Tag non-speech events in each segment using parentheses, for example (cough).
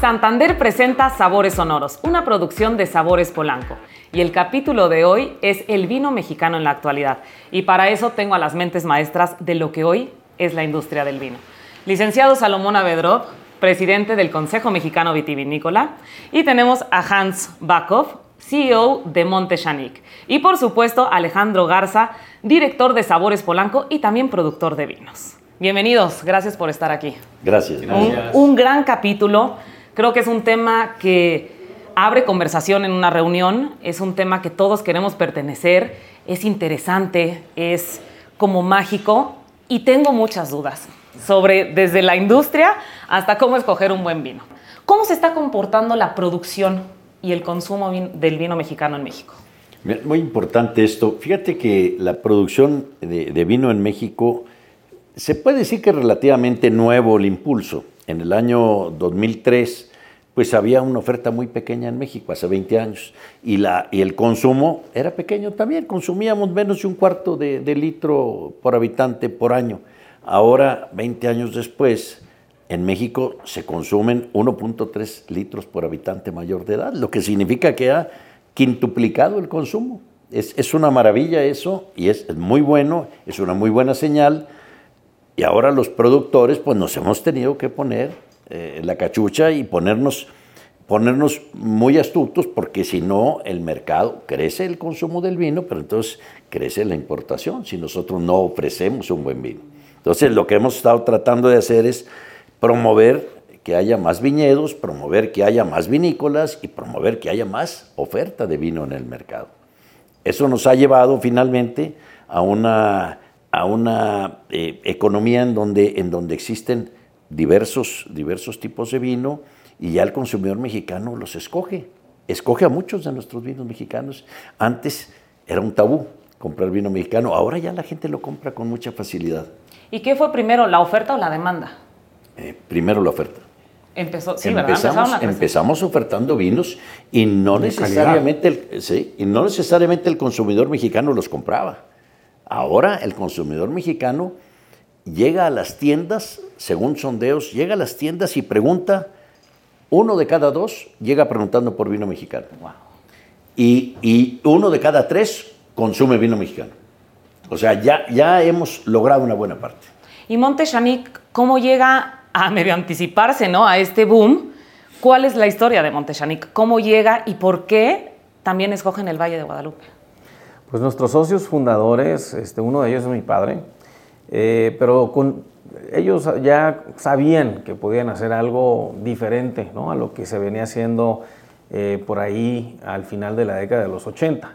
Santander presenta Sabores Sonoros, una producción de Sabores Polanco. Y el capítulo de hoy es el vino mexicano en la actualidad. Y para eso tengo a las mentes maestras de lo que hoy es la industria del vino. Licenciado Salomón Avedrop, presidente del Consejo Mexicano Vitivinícola. Y tenemos a Hans Bakov, CEO de Monte Y por supuesto, Alejandro Garza, director de Sabores Polanco y también productor de vinos. Bienvenidos, gracias por estar aquí. Gracias. Un, gran capítulo. Creo que es un tema que abre conversación en una reunión, es un tema que todos queremos pertenecer, es interesante, es como mágico y tengo muchas dudas sobre desde la industria hasta cómo escoger un buen vino. ¿Cómo se está comportando la producción y el consumo del vino mexicano en México? Muy importante esto. Fíjate que la producción de vino en México se puede decir que es relativamente nuevo el impulso. En el año 2003, pues había una oferta muy pequeña en México, hace 20 años, y, la, y el consumo era pequeño también, consumíamos menos de un cuarto de, litro por habitante por año. Ahora, 20 años después, en México se consumen 1.3 litros por habitante mayor de edad, lo que significa que ha quintuplicado el consumo. Es, es una maravilla eso y es, es muy bueno, es una muy buena señal y ahora los productores, pues nos hemos tenido que poner eh, la cachucha y ponernos, ponernos muy astutos, porque si no, el mercado crece el consumo del vino, pero entonces crece la importación si nosotros no ofrecemos un buen vino. Entonces, lo que hemos estado tratando de hacer es promover que haya más viñedos, promover que haya más vinícolas y promover que haya más oferta de vino en el mercado. Eso nos ha llevado finalmente a una a una eh, economía en donde, en donde existen diversos, diversos tipos de vino y ya el consumidor mexicano los escoge. Escoge a muchos de nuestros vinos mexicanos. Antes era un tabú comprar vino mexicano, ahora ya la gente lo compra con mucha facilidad. ¿Y qué fue primero, la oferta o la demanda? Eh, primero la oferta. Empezó, sí, empezamos, empezamos ofertando vinos y no, necesariamente el, sí, y no necesariamente el consumidor mexicano los compraba. Ahora el consumidor mexicano llega a las tiendas, según sondeos, llega a las tiendas y pregunta, uno de cada dos llega preguntando por vino mexicano. Y, uno de cada tres consume vino mexicano. O sea, ya, ya hemos logrado una buena parte. Y Montechanic, ¿cómo llega a medio anticiparse ¿no? a este boom? ¿Cuál es la historia de Montechanic? ¿Cómo llega y por qué también escogen el Valle de Guadalupe? Pues nuestros socios fundadores, este, uno de ellos es mi padre, eh, pero ellos ya sabían que podían hacer algo diferente ¿no? a lo que se venía haciendo eh, por ahí al final de la década de los 80.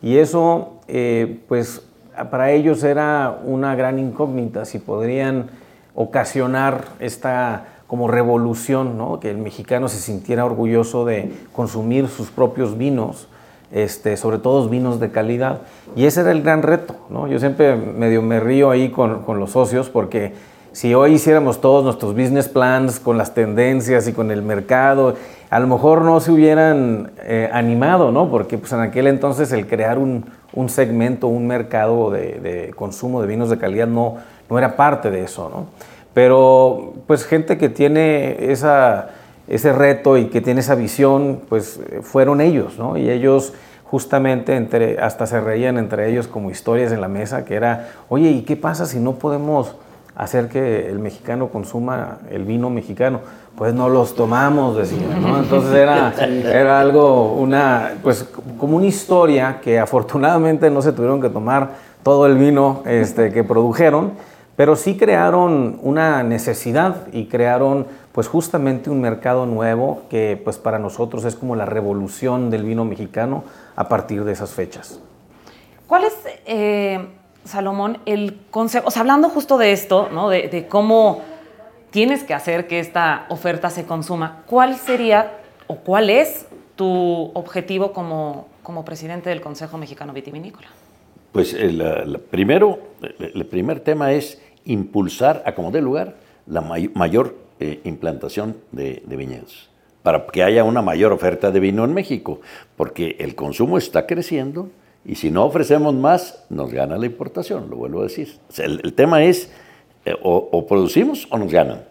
Y eso, eh, pues para ellos era una gran incógnita, si podrían ocasionar esta como revolución, ¿no? que el mexicano se sintiera orgulloso de consumir sus propios vinos este, sobre todo vinos de calidad. Y ese era el gran reto, ¿no? Yo siempre medio me río ahí con, los socios porque si hoy hiciéramos todos nuestros business plans con las tendencias y con el mercado, a lo mejor no se hubieran eh, animado, ¿no? Porque pues, en aquel entonces el crear un, segmento, un mercado de, consumo de vinos de calidad no, no era parte de eso, ¿no? Pero pues gente que tiene esa ese reto y que tiene esa visión, pues fueron ellos, ¿no? Y ellos justamente entre, hasta se reían entre ellos como historias en la mesa, que era, oye, ¿y qué pasa si no podemos hacer que el mexicano consuma el vino mexicano? Pues no los tomamos, decían, ¿no? Entonces era, era algo, una, pues como una historia que afortunadamente no se tuvieron que tomar todo el vino este, que produjeron, pero sí crearon una necesidad y crearon pues justamente un mercado nuevo que pues para nosotros es como la revolución del vino mexicano a partir de esas fechas. ¿Cuál es, eh, Salomón, el concepto, o sea, hablando justo de esto, ¿no? de, cómo tienes que hacer que esta oferta se consuma, ¿cuál sería o cuál es tu objetivo como, como presidente del Consejo Mexicano Vitivinícola? Pues el, primero, el primer tema es impulsar a como dé lugar la mayor eh, implantación de, viñedos, para que haya una mayor oferta de vino en México, porque el consumo está creciendo y si no ofrecemos más, nos gana la importación, lo vuelvo a decir. el, tema es, eh, o, producimos o nos ganan.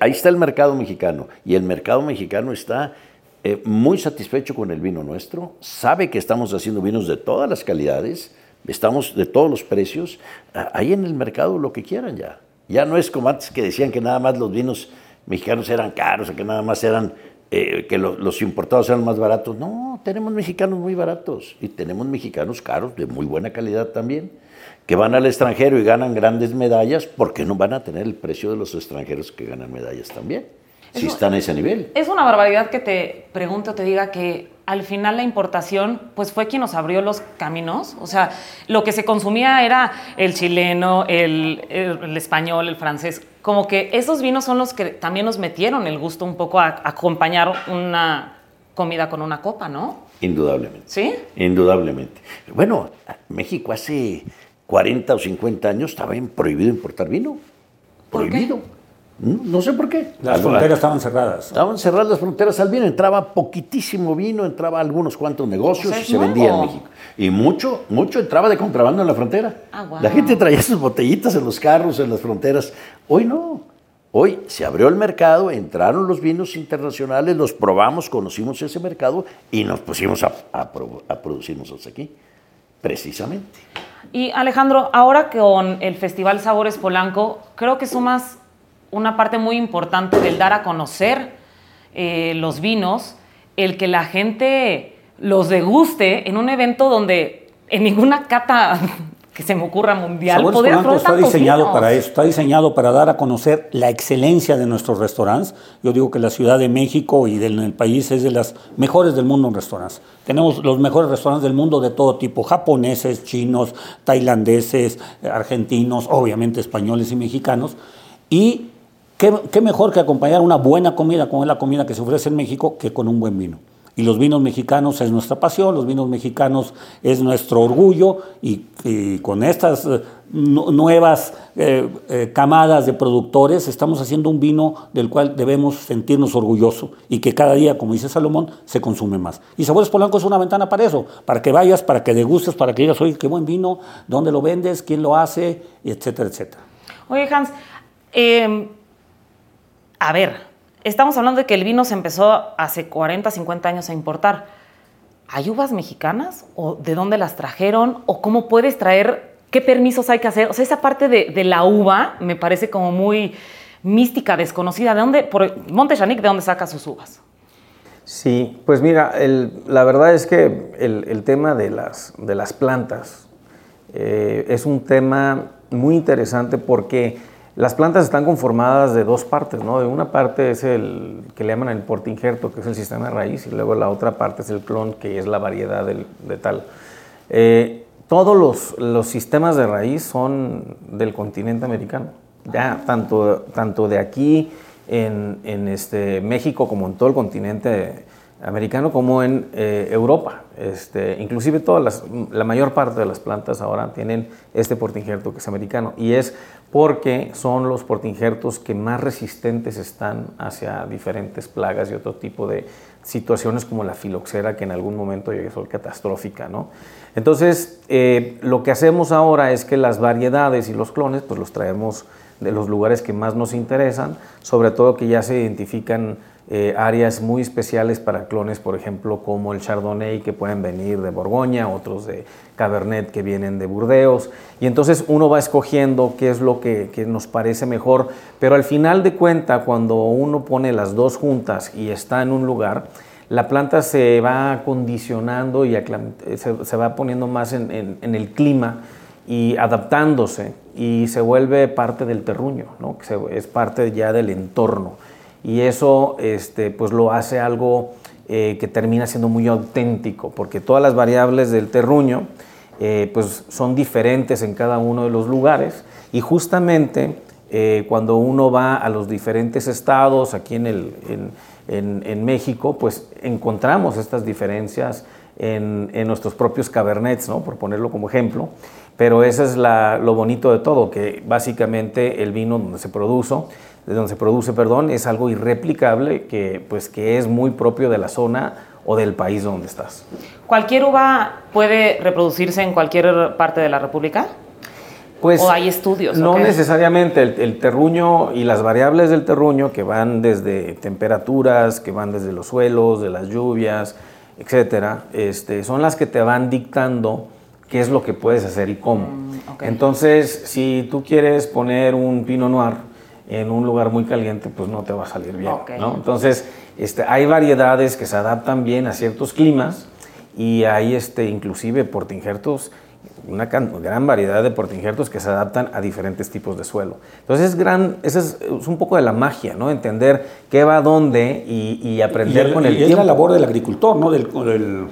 ahí está el mercado mexicano y el mercado mexicano está eh, muy satisfecho con el vino nuestro, sabe que estamos haciendo vinos de todas las calidades, estamos de todos los precios, ahí en el mercado lo que quieran ya. Ya no es como antes que decían que nada más los vinos mexicanos eran caros o que nada más eran, eh, que los importados eran más baratos. No, tenemos mexicanos muy baratos y tenemos mexicanos caros de muy buena calidad también que van al extranjero y ganan grandes medallas, ¿por qué no van a tener el precio de los extranjeros que ganan medallas también? Si están a ese nivel. Es una barbaridad que te pregunte o te diga que al final la importación pues fue quien nos abrió los caminos. O sea, lo que se consumía era el chileno, el, español, el francés. Como que esos vinos son los que también nos metieron el gusto un poco a acompañar una comida con una copa, ¿no? Indudablemente. ¿Sí? Indudablemente. Bueno, México hace 40 o 50 años estaba prohibido importar vino. Prohibido. No, sé por qué. Las fronteras estaban cerradas. Estaban cerradas las fronteras al vino. Entraba poquitísimo vino, entraba algunos cuantos negocios y se vendía en México. Y mucho, mucho entraba de contrabando en la frontera. Ah, la gente traía sus botellitas en los carros, en las fronteras. Hoy no. Hoy se abrió el mercado, entraron los vinos internacionales, los probamos, conocimos ese mercado y nos pusimos a, a, a aquí. Precisamente. Y Alejandro, ahora con el Festival Sabores Polanco, creo que sumas una parte muy importante del dar a conocer eh, los vinos, el que la gente los deguste en un evento donde en ninguna cata (laughs) que se me ocurra mundial. Sabores Polanco está diseñado para eso, está diseñado para dar a conocer la excelencia de nuestros restaurantes. Yo digo que la Ciudad de México y del país es de las mejores del mundo en restaurantes. Tenemos los mejores restaurantes del mundo de todo tipo, japoneses, chinos, tailandeses, argentinos, obviamente españoles y mexicanos. Y qué, mejor que acompañar una buena comida, como es la comida que se ofrece en México, que con un buen vino. Y los vinos mexicanos es nuestra pasión, los vinos mexicanos es nuestro orgullo y, con estas eh, nuevas eh, eh, camadas de productores estamos haciendo un vino del cual debemos sentirnos orgullosos y que cada día, como dice Salomón, se consume más. Y Sabores Polanco es una ventana para eso, para que vayas, para que degustes, para que digas, oye, qué buen vino, dónde lo vendes, quién lo hace, etcétera, etcétera. Oye, Hans, em, a ver, estamos hablando de que el vino se empezó hace 40, 50 años a importar. ¿Hay uvas mexicanas? ¿O de dónde las trajeron? ¿O cómo puedes traer? ¿Qué permisos hay que hacer? O sea, esa parte de, la uva me parece como muy mística, desconocida. ¿De dónde? Por ¿de dónde saca sus uvas? Sí, pues mira, la verdad es que el, tema de las, de las plantas eh, es un tema muy interesante porque las plantas están conformadas de dos partes, ¿no? De una parte es el que le llaman el portingerto, que es el sistema de raíz, y luego la otra parte es el clon, que es la variedad de tal. Eh, todos los, los, sistemas de raíz son del continente americano. Ya, tanto, tanto de aquí en, en este, México como en todo el continente americano como en eh, Europa. Este, inclusive todas las, la mayor parte de las plantas ahora tienen este portingerto que es americano y es porque son los portingertos que más resistentes están hacia diferentes plagas y otro tipo de situaciones como la filoxera que en algún momento llegue a ser catastrófica. ¿no? Entonces, eh, lo que hacemos ahora es que las variedades y los clones pues los traemos de los lugares que más nos interesan, sobre todo que ya se identifican eh, áreas muy especiales para clones, por ejemplo, como el Chardonnay que pueden venir de Borgoña, otros de Cabernet que vienen de Burdeos. Y entonces uno va escogiendo qué es lo que, nos parece mejor, pero al final de cuenta, cuando uno pone las dos juntas y está en un lugar, la planta se va condicionando y se, va poniendo más en, el clima y adaptándose y se vuelve parte del terruño, ¿no? es parte ya del entorno y eso este, pues lo hace algo eh, que termina siendo muy auténtico, porque todas las variables del terruño eh, pues son diferentes en cada uno de los lugares y justamente eh, cuando uno va a los diferentes estados aquí en, el, en, en, México, pues encontramos estas diferencias en, nuestros propios cabernets, ¿no? por ponerlo como ejemplo, pero eso es la, lo bonito de todo, que básicamente el vino donde se produce de donde se produce, perdón, es algo irreplicable que, pues, que es muy propio de la zona o del país donde estás. ¿Cualquier uva puede reproducirse en cualquier parte de la República? Pues, ¿O hay estudios? No necesariamente. El, terruño y las variables del terruño que van desde temperaturas, que van desde los suelos, de las lluvias, etcétera, este, son las que te van dictando qué es lo que puedes hacer y cómo. Mm, Entonces, si tú quieres poner un pino noir en un lugar muy caliente, pues no te va a salir bien. Entonces, este, hay variedades que se adaptan bien a ciertos climas y hay este, inclusive portingertos una gran variedad de portingertos que se adaptan a diferentes tipos de suelo. Entonces, es, gran, eso es, un poco de la magia, ¿no? Entender qué va a dónde y, aprender con el y es la labor del agricultor, ¿no? Del,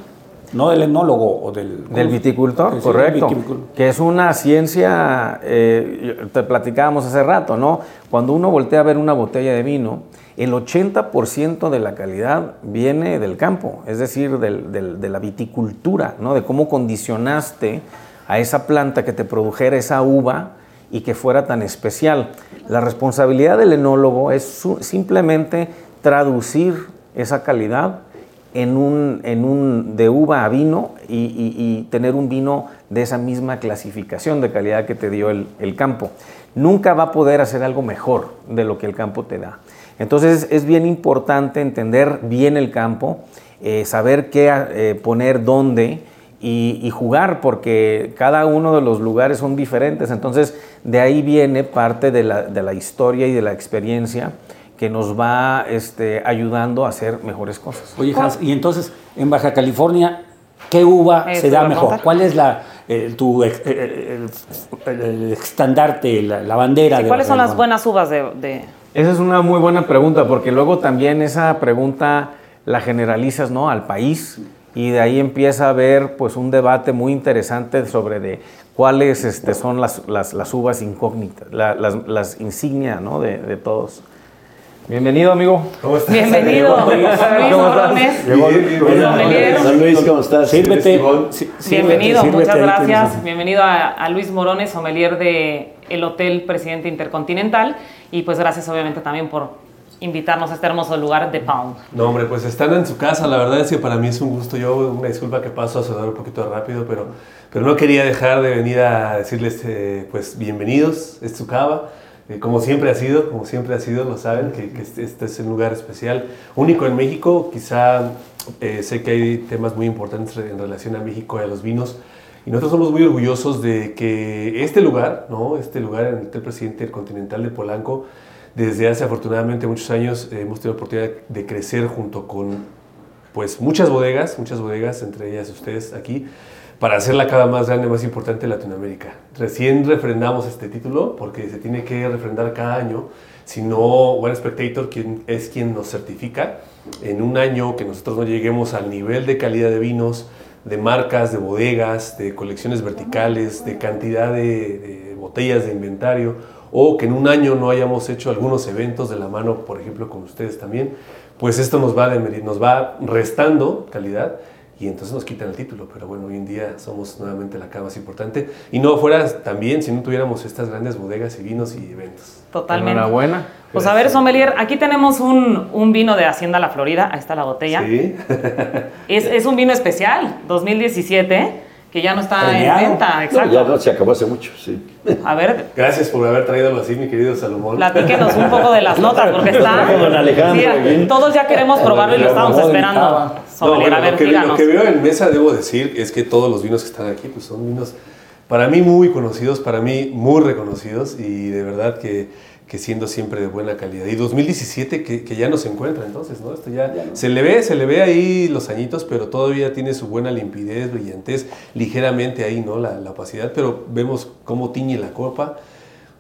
no del enólogo o del... Del viticultor, correcto. Que es una ciencia, eh, te platicábamos hace rato, ¿no? Cuando uno voltea a ver una botella de vino, el 80% de la calidad viene del campo, es decir, de la viticultura, ¿no? De cómo condicionaste a esa planta que te produjera esa uva y que fuera tan especial. La responsabilidad del enólogo es simplemente traducir esa calidad en un, en un, de uva a vino y, tener un vino de esa misma clasificación de calidad que te dio el, campo. Nunca va a poder hacer algo mejor de lo que el campo te da. Entonces es bien importante entender bien el campo, eh, saber qué eh, poner dónde, y, jugar, porque cada uno de los lugares son diferentes. Entonces, de ahí viene parte de la, de la historia y de la experiencia que nos va este, ayudando a hacer mejores cosas. Oye, Hans, y entonces, en Baja California, ¿qué uva se da mejor? ¿Cuál es la, tu el, estandarte, la, bandera? de ¿Cuáles son las buenas uvas de, de, Esa es una muy buena pregunta, porque luego también esa pregunta la generalizas ¿no? al país y de ahí empieza a haber pues un debate muy interesante sobre de cuáles este, son las, las, uvas incógnitas, las, las, insignias ¿no? de, de, todos. Bienvenido, amigo. ¿Cómo estás? Bienvenido, Luis Morones. Luis, ¿cómo estás? Sírvete. Bienvenido, muchas gracias. Bienvenido a, a, Luis Morones, sommelier de el Hotel Presidente Intercontinental. Y pues gracias obviamente también por invitarnos a este hermoso lugar de Pound. No, hombre, pues están en su casa, la verdad es que para mí es un gusto. Yo, una disculpa que paso a saludar un poquito rápido, pero, pero no quería dejar de venir a decirles, eh, pues, bienvenidos, es su cava. Eh, como siempre ha sido, como siempre ha sido, lo saben, que, este, este, es un lugar especial, único en México. Quizá eh, sé que hay temas muy importantes en relación a México y a los vinos. Y nosotros somos muy orgullosos de que este lugar, ¿no? este lugar en el Presidente Continental de Polanco, desde hace afortunadamente muchos años eh, hemos tenido la oportunidad de crecer junto con pues muchas bodegas, muchas bodegas, entre ellas ustedes aquí, para hacer la cava más grande, más importante de Latinoamérica. Recién refrendamos este título porque se tiene que refrendar cada año, si no One Spectator quien, es quien nos certifica. En un año que nosotros no lleguemos al nivel de calidad de vinos, de marcas, de bodegas, de colecciones verticales, de cantidad de, botellas de inventario o que en un año no hayamos hecho algunos eventos de la mano, por ejemplo, con ustedes también, pues esto nos va, nos va restando calidad y entonces nos quitan el título. Pero bueno, hoy en día somos nuevamente la cara más importante. Y no fuera también si no tuviéramos estas grandes bodegas y vinos y eventos. Totalmente. Enhorabuena. Pues a ver, sommelier, aquí tenemos un, un, vino de Hacienda La Florida. Ahí está la botella. Sí. es, es un vino especial, 2017 que ya no está en venta. Exacto. ya no, se acabó hace mucho, sí. A ver. Gracias por haber traído así, mi querido Salomón. Platíquenos un poco de las (laughs) notas, porque está. todos ya queremos probarlo y lo estamos esperando. a ver, lo, que, lo que veo en mesa, debo decir, es que todos los vinos que están aquí pues son vinos para mí muy conocidos, para mí muy reconocidos y de verdad que que siendo siempre de buena calidad. Y 2017 que, que ya no se encuentra entonces, ¿no? Esto ya, se le ve, se le ve ahí los añitos, pero todavía tiene su buena limpidez, brillantez, ligeramente ahí, ¿no? La, la opacidad, pero vemos cómo tiñe la copa.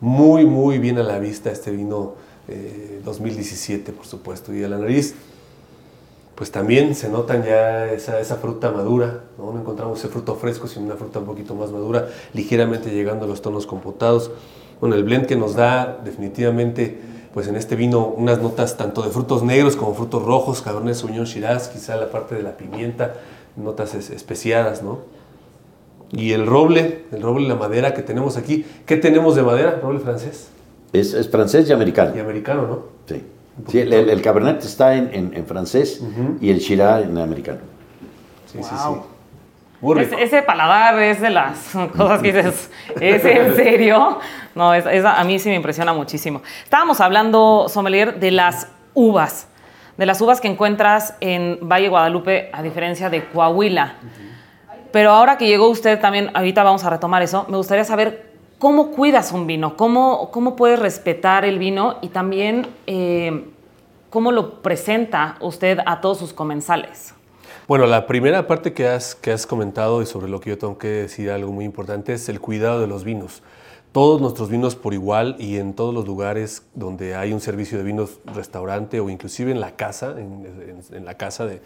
Muy, muy bien a la vista este vino 2017, eh, por supuesto. Y a la nariz, pues también se notan ya esa, esa, fruta madura, ¿no? no encontramos ese fruto fresco, sino una fruta un poquito más madura, ligeramente llegando a los tonos compotados. Bueno, el blend que nos da definitivamente, pues en este vino, unas notas tanto de frutos negros como frutos rojos, Cabernet Sauvignon Shiraz, quizá la parte de la pimienta, notas especiadas, ¿no? Y el roble, el roble y la madera que tenemos aquí. ¿Qué tenemos de madera? ¿Roble francés? Es, francés y americano. Y americano, ¿no? Sí. sí el, Cabernet está en, en, francés y el Shiraz en americano. Sí, sí, sí. Ese paladar es de las (laughs) cosas que dices, ¿es en (laughs) serio? No, es, es- a mí sí me impresiona muchísimo. Estábamos hablando, Sommelier, de las uvas, de las uvas que encuentras en Valle Guadalupe, a diferencia de Coahuila. Pero ahora que llegó usted también, ahorita vamos a retomar eso, me gustaría saber cómo cuidas un vino, cómo, cómo puedes respetar el vino y también eh, cómo lo presenta usted a todos sus comensales. Bueno, la primera parte que has, que has comentado y sobre lo que yo tengo que decir algo muy importante es el cuidado de los vinos. Todos nuestros vinos por igual y en todos los lugares donde hay un servicio de vinos, restaurante o inclusive en la casa, en, la casa de,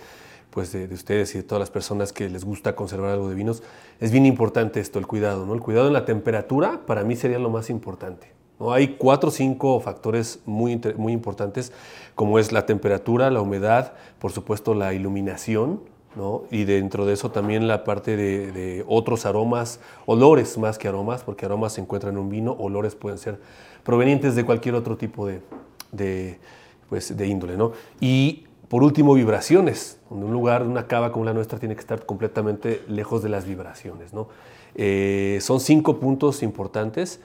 pues de, de ustedes y de todas las personas que les gusta conservar algo de vinos, es bien importante esto, el cuidado. ¿no? El cuidado en la temperatura para mí sería lo más importante. Hay cuatro o cinco factores muy, muy importantes, como es la temperatura, la humedad, por supuesto la iluminación, ¿no? y dentro de eso también la parte de, de otros aromas, olores más que aromas, porque aromas se encuentran en un vino, olores pueden ser provenientes de cualquier otro tipo de, de, pues, de índole. ¿no? Y por último, vibraciones, donde un lugar, una cava como la nuestra tiene que estar completamente lejos de las vibraciones. ¿no? Eh, son cinco puntos importantes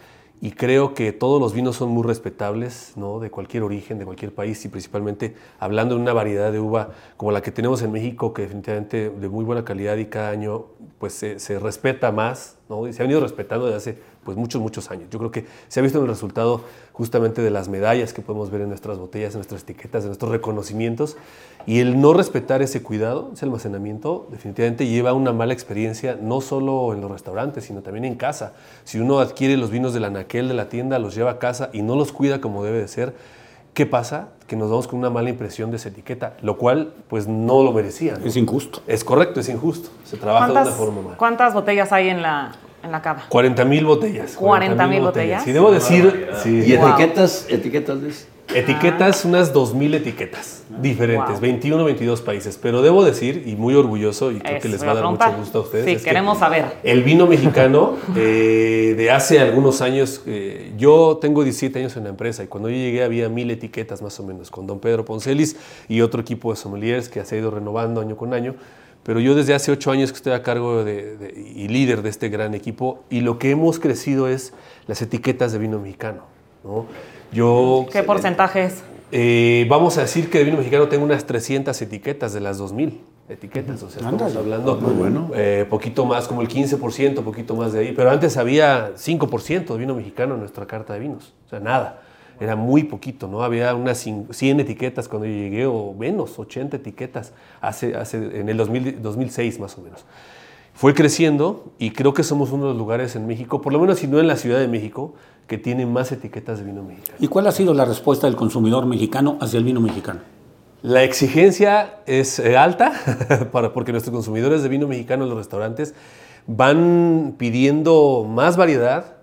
y creo que todos los vinos son muy respetables, ¿no? de cualquier origen, de cualquier país y principalmente hablando de una variedad de uva como la que tenemos en México, que definitivamente de muy buena calidad y cada año pues se, se respeta más, ¿no? y se ha venido respetando desde hace pues muchos, muchos años. Yo creo que se ha visto en el resultado justamente de las medallas que podemos ver en nuestras botellas, en nuestras etiquetas, en nuestros reconocimientos. Y el no respetar ese cuidado, ese almacenamiento, definitivamente lleva a una mala experiencia, no solo en los restaurantes, sino también en casa. Si uno adquiere los vinos del anaquel de la tienda, los lleva a casa y no los cuida como debe de ser, ¿qué pasa? Que nos vamos con una mala impresión de esa etiqueta, lo cual pues no lo merecía. ¿no? Es injusto. Es correcto, es injusto. Se trabaja de una ¿Cuántas, forma mala. cuántas botellas hay en la, en la cava? 40 mil botellas. 40,000 botellas. Y debo decir, sí. ¿Y Wow. etiquetas, etiquetas de eso? Etiquetas, unas 2.000 etiquetas diferentes, Wow. 21, 22 países. Pero debo decir, y muy orgulloso, y creo Eso, que les va a dar mucho gusto a ustedes. Sí, es que queremos saber. El vino mexicano (laughs) eh, de hace algunos años, eh, yo tengo 17 años en la empresa y cuando yo llegué había mil etiquetas más o menos, con don Pedro Poncelis y otro equipo de sommeliers que se ha ido renovando año con año. Pero yo desde hace ocho años que estoy a cargo de- de- y líder de este gran equipo y lo que hemos crecido es las etiquetas de vino mexicano. ¿no? Yo, ¿Qué porcentaje es? eh, vamos a decir que de vino mexicano tengo unas 300 etiquetas de las 2000 etiquetas. O sea, estamos hablando Muy bueno. eh, poquito más, como el 15%, poquito más de ahí. Pero antes había 5% de vino mexicano en nuestra carta de vinos. O sea, nada. Era muy poquito, ¿no? Había unas cin- 100 etiquetas cuando yo llegué, o menos, 80 etiquetas, hace, hace, en el 2000 2006 más o menos. Fue creciendo y creo que somos uno de los lugares en México, por lo menos si no en la Ciudad de México, que tiene más etiquetas de vino mexicano. ¿Y cuál ha sido la respuesta del consumidor mexicano hacia el vino mexicano? La exigencia es eh, alta (laughs) para, porque nuestros consumidores de vino mexicano en los restaurantes van pidiendo más variedad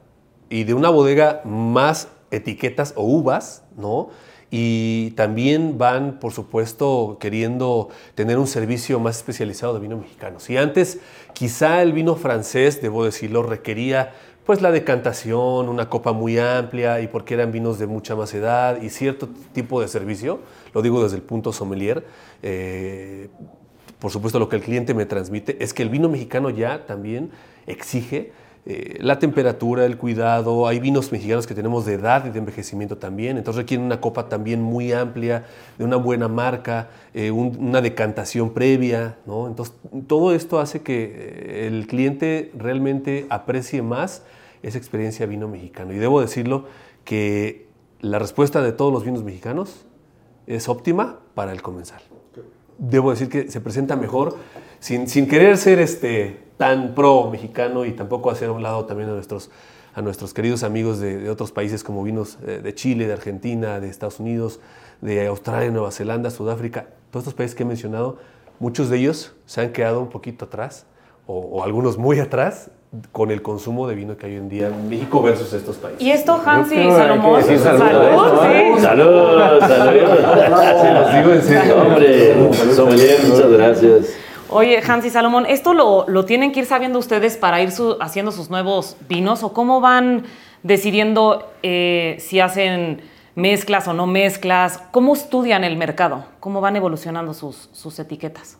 y de una bodega más etiquetas o uvas, ¿no? Y también van, por supuesto, queriendo tener un servicio más especializado de vino mexicano. Si antes quizá el vino francés, debo decirlo, requería pues la decantación, una copa muy amplia y porque eran vinos de mucha más edad y cierto tipo de servicio, lo digo desde el punto sommelier, eh, por supuesto lo que el cliente me transmite es que el vino mexicano ya también exige eh, la temperatura, el cuidado, hay vinos mexicanos que tenemos de edad y de envejecimiento también, entonces requieren una copa también muy amplia, de una buena marca, eh, un- una decantación previa, ¿no? Entonces todo esto hace que eh, el cliente realmente aprecie más esa experiencia vino mexicano. Y debo decirlo que la respuesta de todos los vinos mexicanos es óptima para el comensal. Debo decir que se presenta mejor sin, sin querer ser este, tan pro mexicano y tampoco hacer a un lado también a nuestros, a nuestros queridos amigos de, de otros países como vinos eh, de Chile, de Argentina, de Estados Unidos, de Australia, Nueva Zelanda, Sudáfrica. Todos estos países que he mencionado, muchos de ellos se han quedado un poquito atrás o, o algunos muy atrás con el consumo de vino que hay hoy en día en México versus estos países. Y esto, Hansi creo y Salomón. salud sí. Salud, salud. Se los digo en serio. Hombre, sommelier, muchas gracias. Oye, Hansi Salomón, ¿esto lo, lo tienen que ir sabiendo ustedes para ir haciendo sus nuevos vinos? ¿O cómo van decidiendo eh, si hacen mezclas o no mezclas? ¿Cómo estudian el mercado? ¿Cómo van evolucionando sus, sus etiquetas?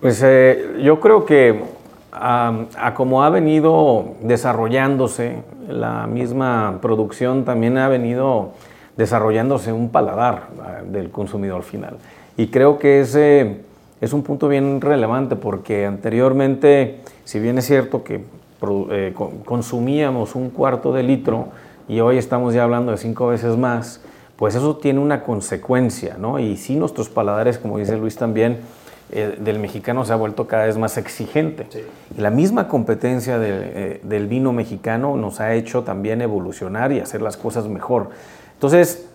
Pues eh, yo creo que a, como ha venido desarrollándose la misma producción, también ha venido desarrollándose un paladar ah, del consumidor final. Y creo que ese es un punto bien relevante porque anteriormente, si bien es cierto que eh, consumíamos un cuarto de litro y hoy estamos ya hablando de cinco veces más, pues eso tiene una consecuencia, ¿no? Y si nuestros paladares, como dice Luis también, eh, del mexicano se ha vuelto cada vez más exigente. Y la misma competencia eh, del vino mexicano nos ha hecho también evolucionar y hacer las cosas mejor. Entonces,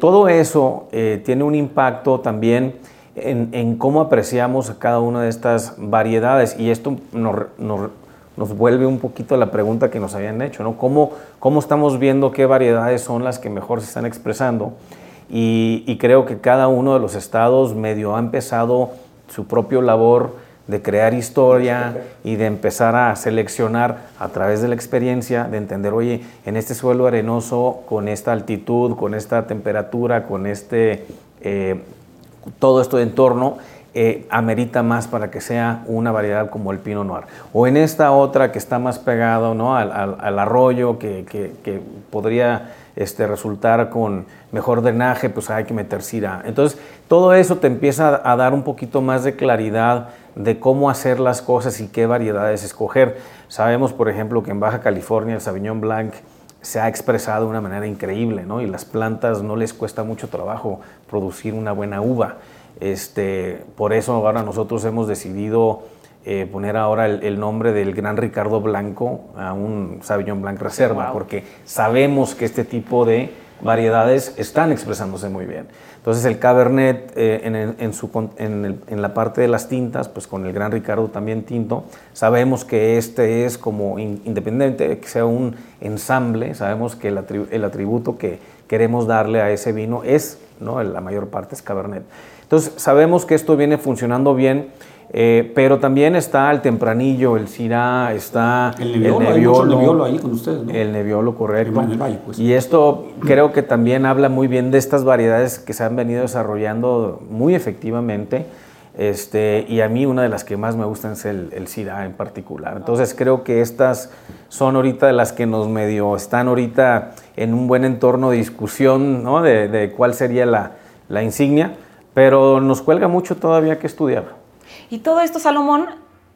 todo eso tiene un impacto también en, cómo apreciamos cada una de estas variedades y esto nos, vuelve un poquito a la pregunta que nos habían hecho, ¿no? ¿Cómo, ¿Cómo estamos viendo qué variedades son las que mejor se están expresando? Y, y creo que cada uno de los estados medio ha empezado su propio labor de crear historia y de empezar a seleccionar a través de la experiencia, de entender, oye, en este suelo arenoso, con esta altitud, con esta temperatura, con este, eh, todo esto de entorno, eh, amerita más para que sea una variedad como el Pinot Noir. O en esta otra que está más pegado ¿no? al, arroyo, que, que podría este, resultar con mejor drenaje, pues hay que meter cira. Entonces, todo eso te empieza a dar un poquito más de claridad de cómo hacer las cosas y qué variedades escoger. Sabemos, por ejemplo, que en Baja California el Sauvignon Blanc se ha expresado de una manera increíble, ¿no? Y las plantas no les cuesta mucho trabajo producir una buena uva. Este, por eso ahora nosotros hemos decidido eh, poner ahora el, nombre del gran Ricardo Blanco a un Sauvignon Blanc Reserva, porque sabemos que este tipo de variedades están expresándose muy bien. Entonces el Cabernet eh, en, su, en, la parte de las tintas, pues con el Gran Ricardo también tinto, sabemos que este es como independiente de que sea un ensamble, sabemos que el, el, atributo que queremos darle a ese vino es, ¿no? la mayor parte es Cabernet. Entonces sabemos que esto viene funcionando bien eh, pero también está el tempranillo, el cirá, está el neviolo, ahí con ustedes, ¿no? El neviolo, correcto. Pues. Y esto creo que también habla muy bien de estas variedades que se han venido desarrollando muy efectivamente. Este, y a mí una de las que más me gustan es el, el en particular. Entonces creo que estas son ahorita de las que nos medio están ahorita en un buen entorno de discusión ¿no? de, de cuál sería la, la insignia, pero nos cuelga mucho todavía que estudiar. Y todo esto, Salomón,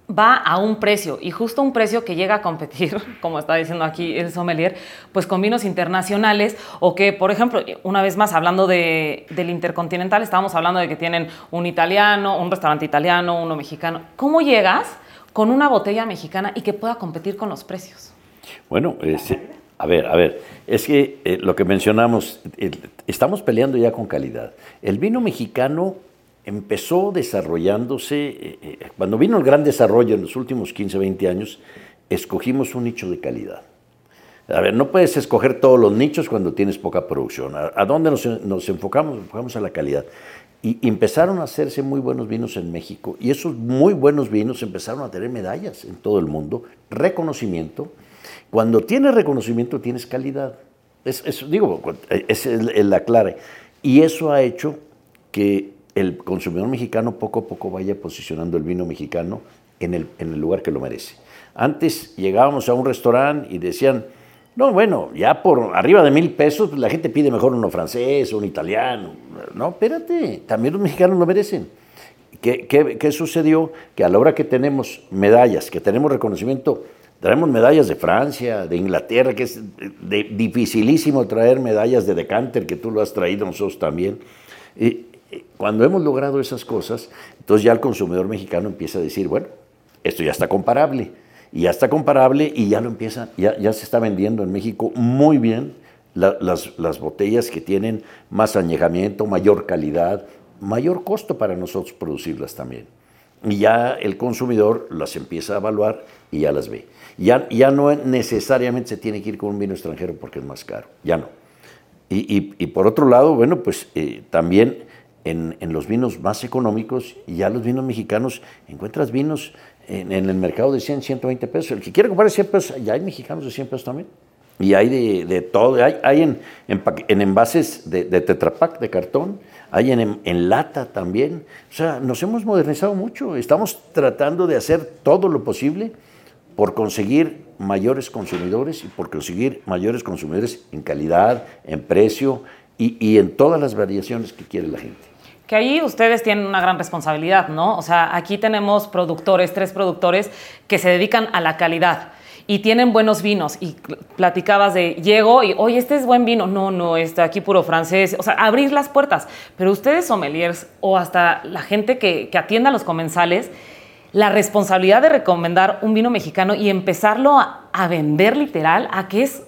va a un precio y justo un precio que llega a competir, (laughs) como está diciendo aquí el sommelier, pues con vinos internacionales o que, por ejemplo, una vez más hablando de, del intercontinental, estábamos hablando de que tienen un italiano, un restaurante italiano, uno mexicano. ¿Cómo llegas con una botella mexicana y que pueda competir con los precios? Bueno, a ver, a ver, es que eh, lo que mencionamos, estamos peleando ya con calidad. El vino mexicano empezó desarrollándose, eh, eh, cuando vino el gran desarrollo en los últimos 15, 20 años, escogimos un nicho de calidad. A ver, no puedes escoger todos los nichos cuando tienes poca producción. ¿A, dónde nos, nos, enfocamos? Enfocamos a la calidad. Y empezaron a hacerse muy buenos vinos en México y esos muy buenos vinos empezaron a tener medallas en todo el mundo, reconocimiento. Cuando tienes reconocimiento tienes calidad. Es, digo, es la clave. Y eso ha hecho que el consumidor mexicano poco a poco vaya posicionando el vino mexicano en el, en el lugar que lo merece. Antes llegábamos a un restaurante y decían, no, bueno, ya por arriba de mil pesos pues, la gente pide mejor uno francés un italiano. No, espérate, también los mexicanos lo merecen. ¿Qué, qué, sucedió? Que a la hora que tenemos medallas, que tenemos reconocimiento, traemos medallas de Francia, de Inglaterra, que es dificilísimo traer medallas de decanter, que tú lo has traído nosotros también. Y cuando hemos logrado esas cosas, entonces ya el consumidor mexicano empieza a decir, bueno, esto ya está comparable, y ya está comparable y ya lo empieza, ya, ya se está vendiendo en México muy bien las, las botellas que tienen más añejamiento, mayor calidad, mayor costo para nosotros producirlas también. Y ya el consumidor las empieza a evaluar y ya las ve. Ya, ya no necesariamente se tiene que ir con un vino extranjero porque es más caro, ya no. Y, y, por otro lado, bueno, pues eh, también en, los vinos más económicos ya los vinos mexicanos, encuentras vinos en, el mercado de 100, 120 pesos. El que quiere comprar 100 pesos, ya hay mexicanos de 100 pesos también. y hay de, de todo. Hay, hay en, en, en, envases de, de Tetrapac, de cartón, hay en, en, lata también. O sea, nos hemos modernizado mucho. Estamos tratando de hacer todo lo posible por conseguir mayores consumidores y por conseguir mayores consumidores en calidad, en precio y, y en todas las variaciones que quiere la gente. Que ahí ustedes tienen una gran responsabilidad, ¿no? O sea, aquí tenemos productores, tres productores que se dedican a la calidad y tienen buenos vinos. Y platicabas de, llego y, oye, este es buen vino. No, no, está aquí puro francés. O sea, abrir las puertas. Pero ustedes, sommeliers, o hasta la gente que, que atienda a los comensales, la responsabilidad de recomendar un vino mexicano y empezarlo a, vender literal a que es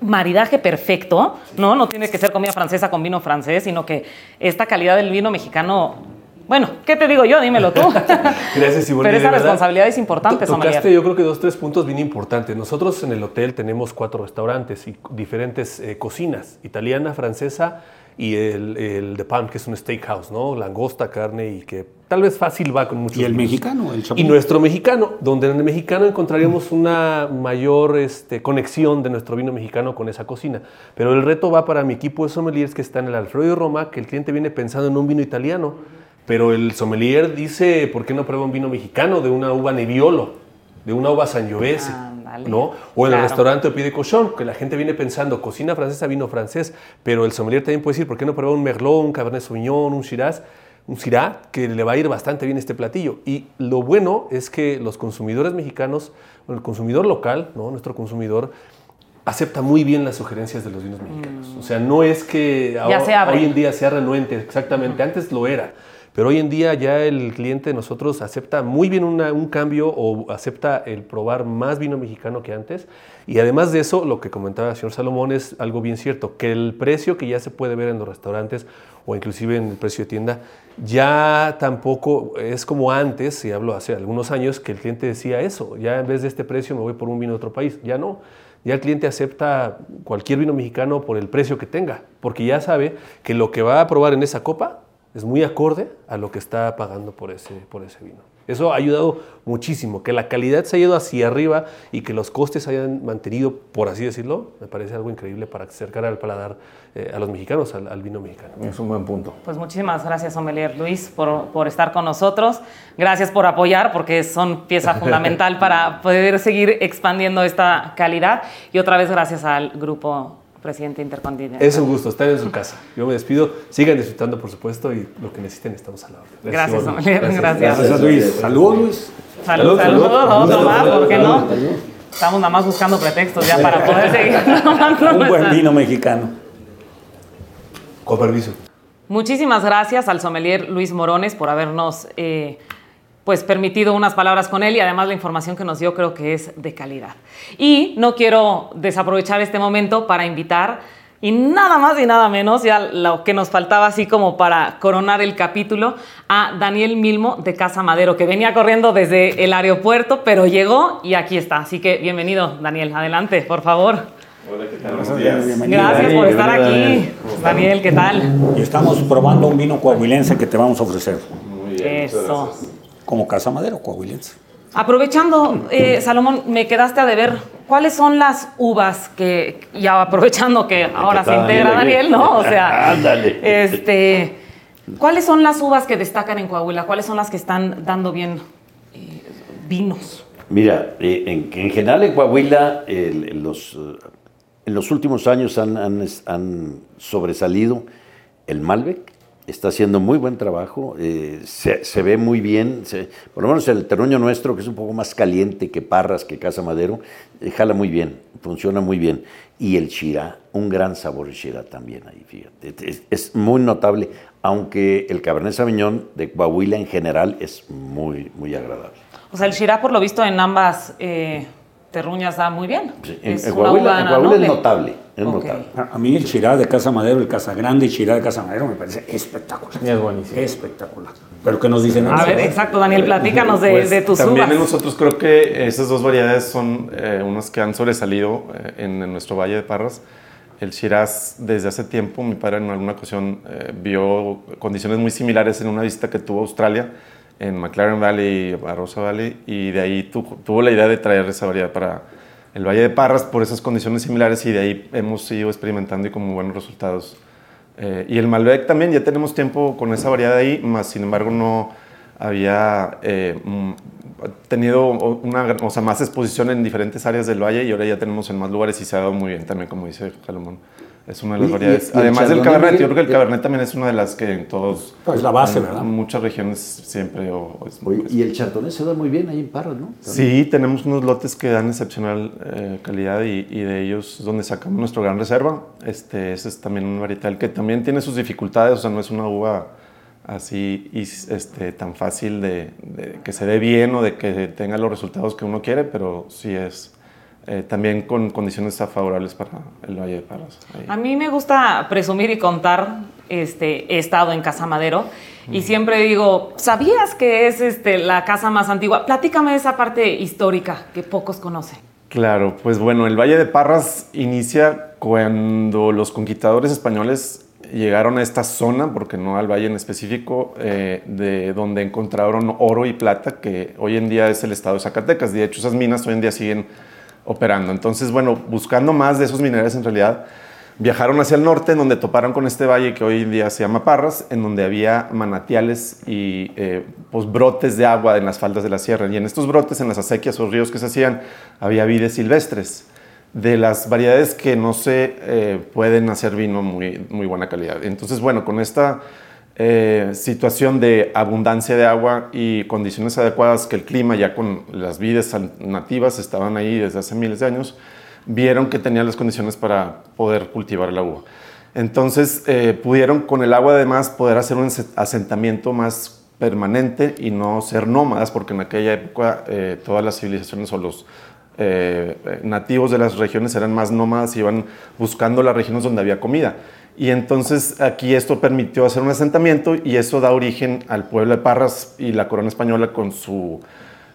maridaje perfecto, ¿no? No tiene que ser comida francesa con vino francés, sino que esta calidad del vino mexicano bueno, ¿qué te digo yo? Dímelo tú. (laughs) Gracias, Simone. Pero esa responsabilidad es importante, Tocaste, yo creo que dos, tres puntos bien importantes. Nosotros en el hotel tenemos cuatro restaurantes y diferentes eh, cocinas, italiana, francesa y el, el de Palm, que es un steakhouse, ¿no? Langosta, carne y que tal vez fácil va con muchos Y el mexicano, el Y nuestro mexicano, donde en el mexicano encontraríamos una mayor este, conexión de nuestro vino mexicano con esa cocina. Pero el reto va para mi equipo de sommeliers que está en el Alfredo y Roma, que el cliente viene pensando en un vino italiano, pero el sommelier dice, ¿por qué no prueba un vino mexicano de una uva Nebbiolo, de una uva Sangiovese? Ándale. ¿no? O en el restaurante Pie de Cochon, que la gente viene pensando cocina francesa, vino francés, pero el sommelier también puede decir, ¿por qué no prueba un Merlot, un Cabernet Sauvignon, un Shiraz? Un Syrah, que le va a ir bastante bien este platillo. Y lo bueno es que los consumidores mexicanos, el consumidor local, ¿no? nuestro consumidor, acepta muy bien las sugerencias de los vinos mexicanos. O sea, no es que ahora- hoy en día sea renuente, exactamente, antes lo era. Pero hoy en día ya el cliente de nosotros acepta muy bien un cambio o acepta el probar más vino mexicano que antes. Y además de eso, lo que comentaba el señor Salomón es algo bien cierto, que el precio que ya se puede ver en los restaurantes o inclusive en el precio de tienda, ya tampoco es como antes, y hablo hace algunos años, que el cliente decía eso, ya en vez de este precio me voy por un vino de otro país, ya no. Ya el cliente acepta cualquier vino mexicano por el precio que tenga, porque ya sabe que lo que va a probar en esa copa es muy acorde a lo que está pagando por ese, por ese vino. Eso ha ayudado muchísimo, que la calidad se ha ido hacia arriba y que los costes se hayan mantenido, por así decirlo, me parece algo increíble para acercar al paladar eh, a los mexicanos, al, al vino mexicano. Es un buen punto. Pues muchísimas gracias, Sommelier Luis, por, por estar con nosotros. Gracias por apoyar, porque son pieza (laughs) fundamental para poder seguir expandiendo esta calidad. Y otra vez gracias al grupo Presidente Intercontinental. Es un gusto estar en su casa. Yo me despido. Sigan disfrutando, por supuesto, y lo que necesiten estamos a la orden. Gracias. Sommelier. Gracias. Gracias, Luis. Saludos, Luis. Salud, Salud, salud, ¿por qué no? Estamos nada más buscando pretextos ya para poder (laughs) seguir tomando Un buen vino mexicano. Con permiso. Muchísimas gracias al sommelier Luis Morones por habernos eh, pues permitido unas palabras con él y además la información que nos dio creo que es de calidad. Y no quiero desaprovechar este momento para invitar y nada más y nada menos, ya lo que nos faltaba así como para coronar el capítulo, a Daniel Milmo de Casa Madero, que venía corriendo desde el aeropuerto, pero llegó y aquí está. Así que bienvenido, Daniel. Adelante, por favor. Bienvenido. Gracias por estar aquí. Daniel, ¿qué tal? Y estamos probando un vino coahuilense que te vamos a ofrecer. Eso. Como Casa Madero coahuilense. Aprovechando, eh, Salomón, me quedaste a deber, ¿cuáles son las uvas que, ya aprovechando que ahora se integra Daniel. ¿no? (laughs) O sea, Ándale. este, ¿cuáles son las uvas que destacan en Coahuila? ¿Cuáles son las que están dando bien eh, vinos? Mira, eh, en, en general en Coahuila, el- los, eh, en los últimos años han, han- han sobresalido el Malbec, está haciendo muy buen trabajo, eh, se, se ve muy bien, por lo menos el terruño nuestro, que es un poco más caliente que Parras, que Casa Madero, eh, jala muy bien, funciona muy bien. Y el Chirá, un gran sabor el Chirá también ahí, fíjate, es, muy notable, aunque el Cabernet Sauvignon de Coahuila en general es muy, muy agradable. O sea, el Shiraz, por lo visto, en ambas eh, terruñas da muy bien. Sí, En, Es en una Coahuila, en Coahuila es notable, es Ok. notable. A a mí el Chirá de Casa Madero, el Casa Grande y Chirá de Casa Madero me parece espectacular. Y es buenísimo. Espectacular. Pero ¿qué nos dicen? A ver, exacto, Daniel, platícanos de, Pues, de tus también uvas. nosotros creo que esas dos variedades son eh, unas que han sobresalido eh, en, en nuestro Valle de Parras. El Shiraz desde hace tiempo, mi padre en alguna ocasión eh, vio condiciones muy similares en una visita que tuvo a Australia, en McLaren Valley y Barossa Valley, y de ahí tu- tuvo la idea de traer esa variedad para el Valle de Parras por esas condiciones similares y de ahí hemos ido experimentando y con muy buenos resultados. Eh, y el Malbec también, ya tenemos tiempo con esa variedad ahí, más sin embargo no había eh, mm, tenido una, o sea, más exposición en diferentes áreas del valle y ahora ya tenemos en más lugares y se ha dado muy bien también, como dice Salomón. Es una de las Y- variedades. y- Además del Cabernet, yo creo que el Cabernet también es una de las que en todos... Es la base, en ¿verdad? muchas regiones siempre... o- es- Oye, es- y el chardonnay se da muy bien ahí en Parras, ¿no? Sí, tenemos unos lotes que dan excepcional eh, calidad y, y de ellos es donde sacamos nuestro gran reserva. Este, ese es también un varietal que también tiene sus dificultades, o sea, no es una uva así y, este, tan fácil de, de que se dé bien o de que tenga los resultados que uno quiere, pero sí es eh, también con condiciones favorables para el Valle de Parras. Ahí. A mí me gusta presumir y contar, este, he estado en Casa Madero y siempre digo, ¿sabías que es este, la casa más antigua? Platícame esa parte histórica que pocos conocen. Claro, pues bueno, el Valle de Parras inicia cuando los conquistadores españoles llegaron a esta zona, porque no al valle en específico, eh, de donde encontraron oro y plata, que hoy en día es el estado de Zacatecas. De hecho, esas minas hoy en día siguen operando. Entonces, bueno, buscando más de esos minerales en realidad, viajaron hacia el norte, en donde toparon con este valle que hoy en día se llama Parras, en donde había manantiales y eh, pues, brotes de agua en las faldas de la sierra. Y en estos brotes, en las acequias o ríos que se hacían, había vides silvestres de las variedades que no se eh, pueden hacer vino muy, muy buena calidad. Entonces, bueno, con esta eh, situación de abundancia de agua y condiciones adecuadas que el clima, ya con las vides nativas, estaban ahí desde hace miles de años, vieron que tenían las condiciones para poder cultivar la uva. Entonces, eh, pudieron con el agua además poder hacer un asentamiento más permanente y no ser nómadas, porque en aquella época eh, todas las civilizaciones o los eh, nativos de las regiones eran más nómadas y iban buscando las regiones donde había comida. Y entonces aquí esto permitió hacer un asentamiento y eso da origen al pueblo de Parras y la corona española con su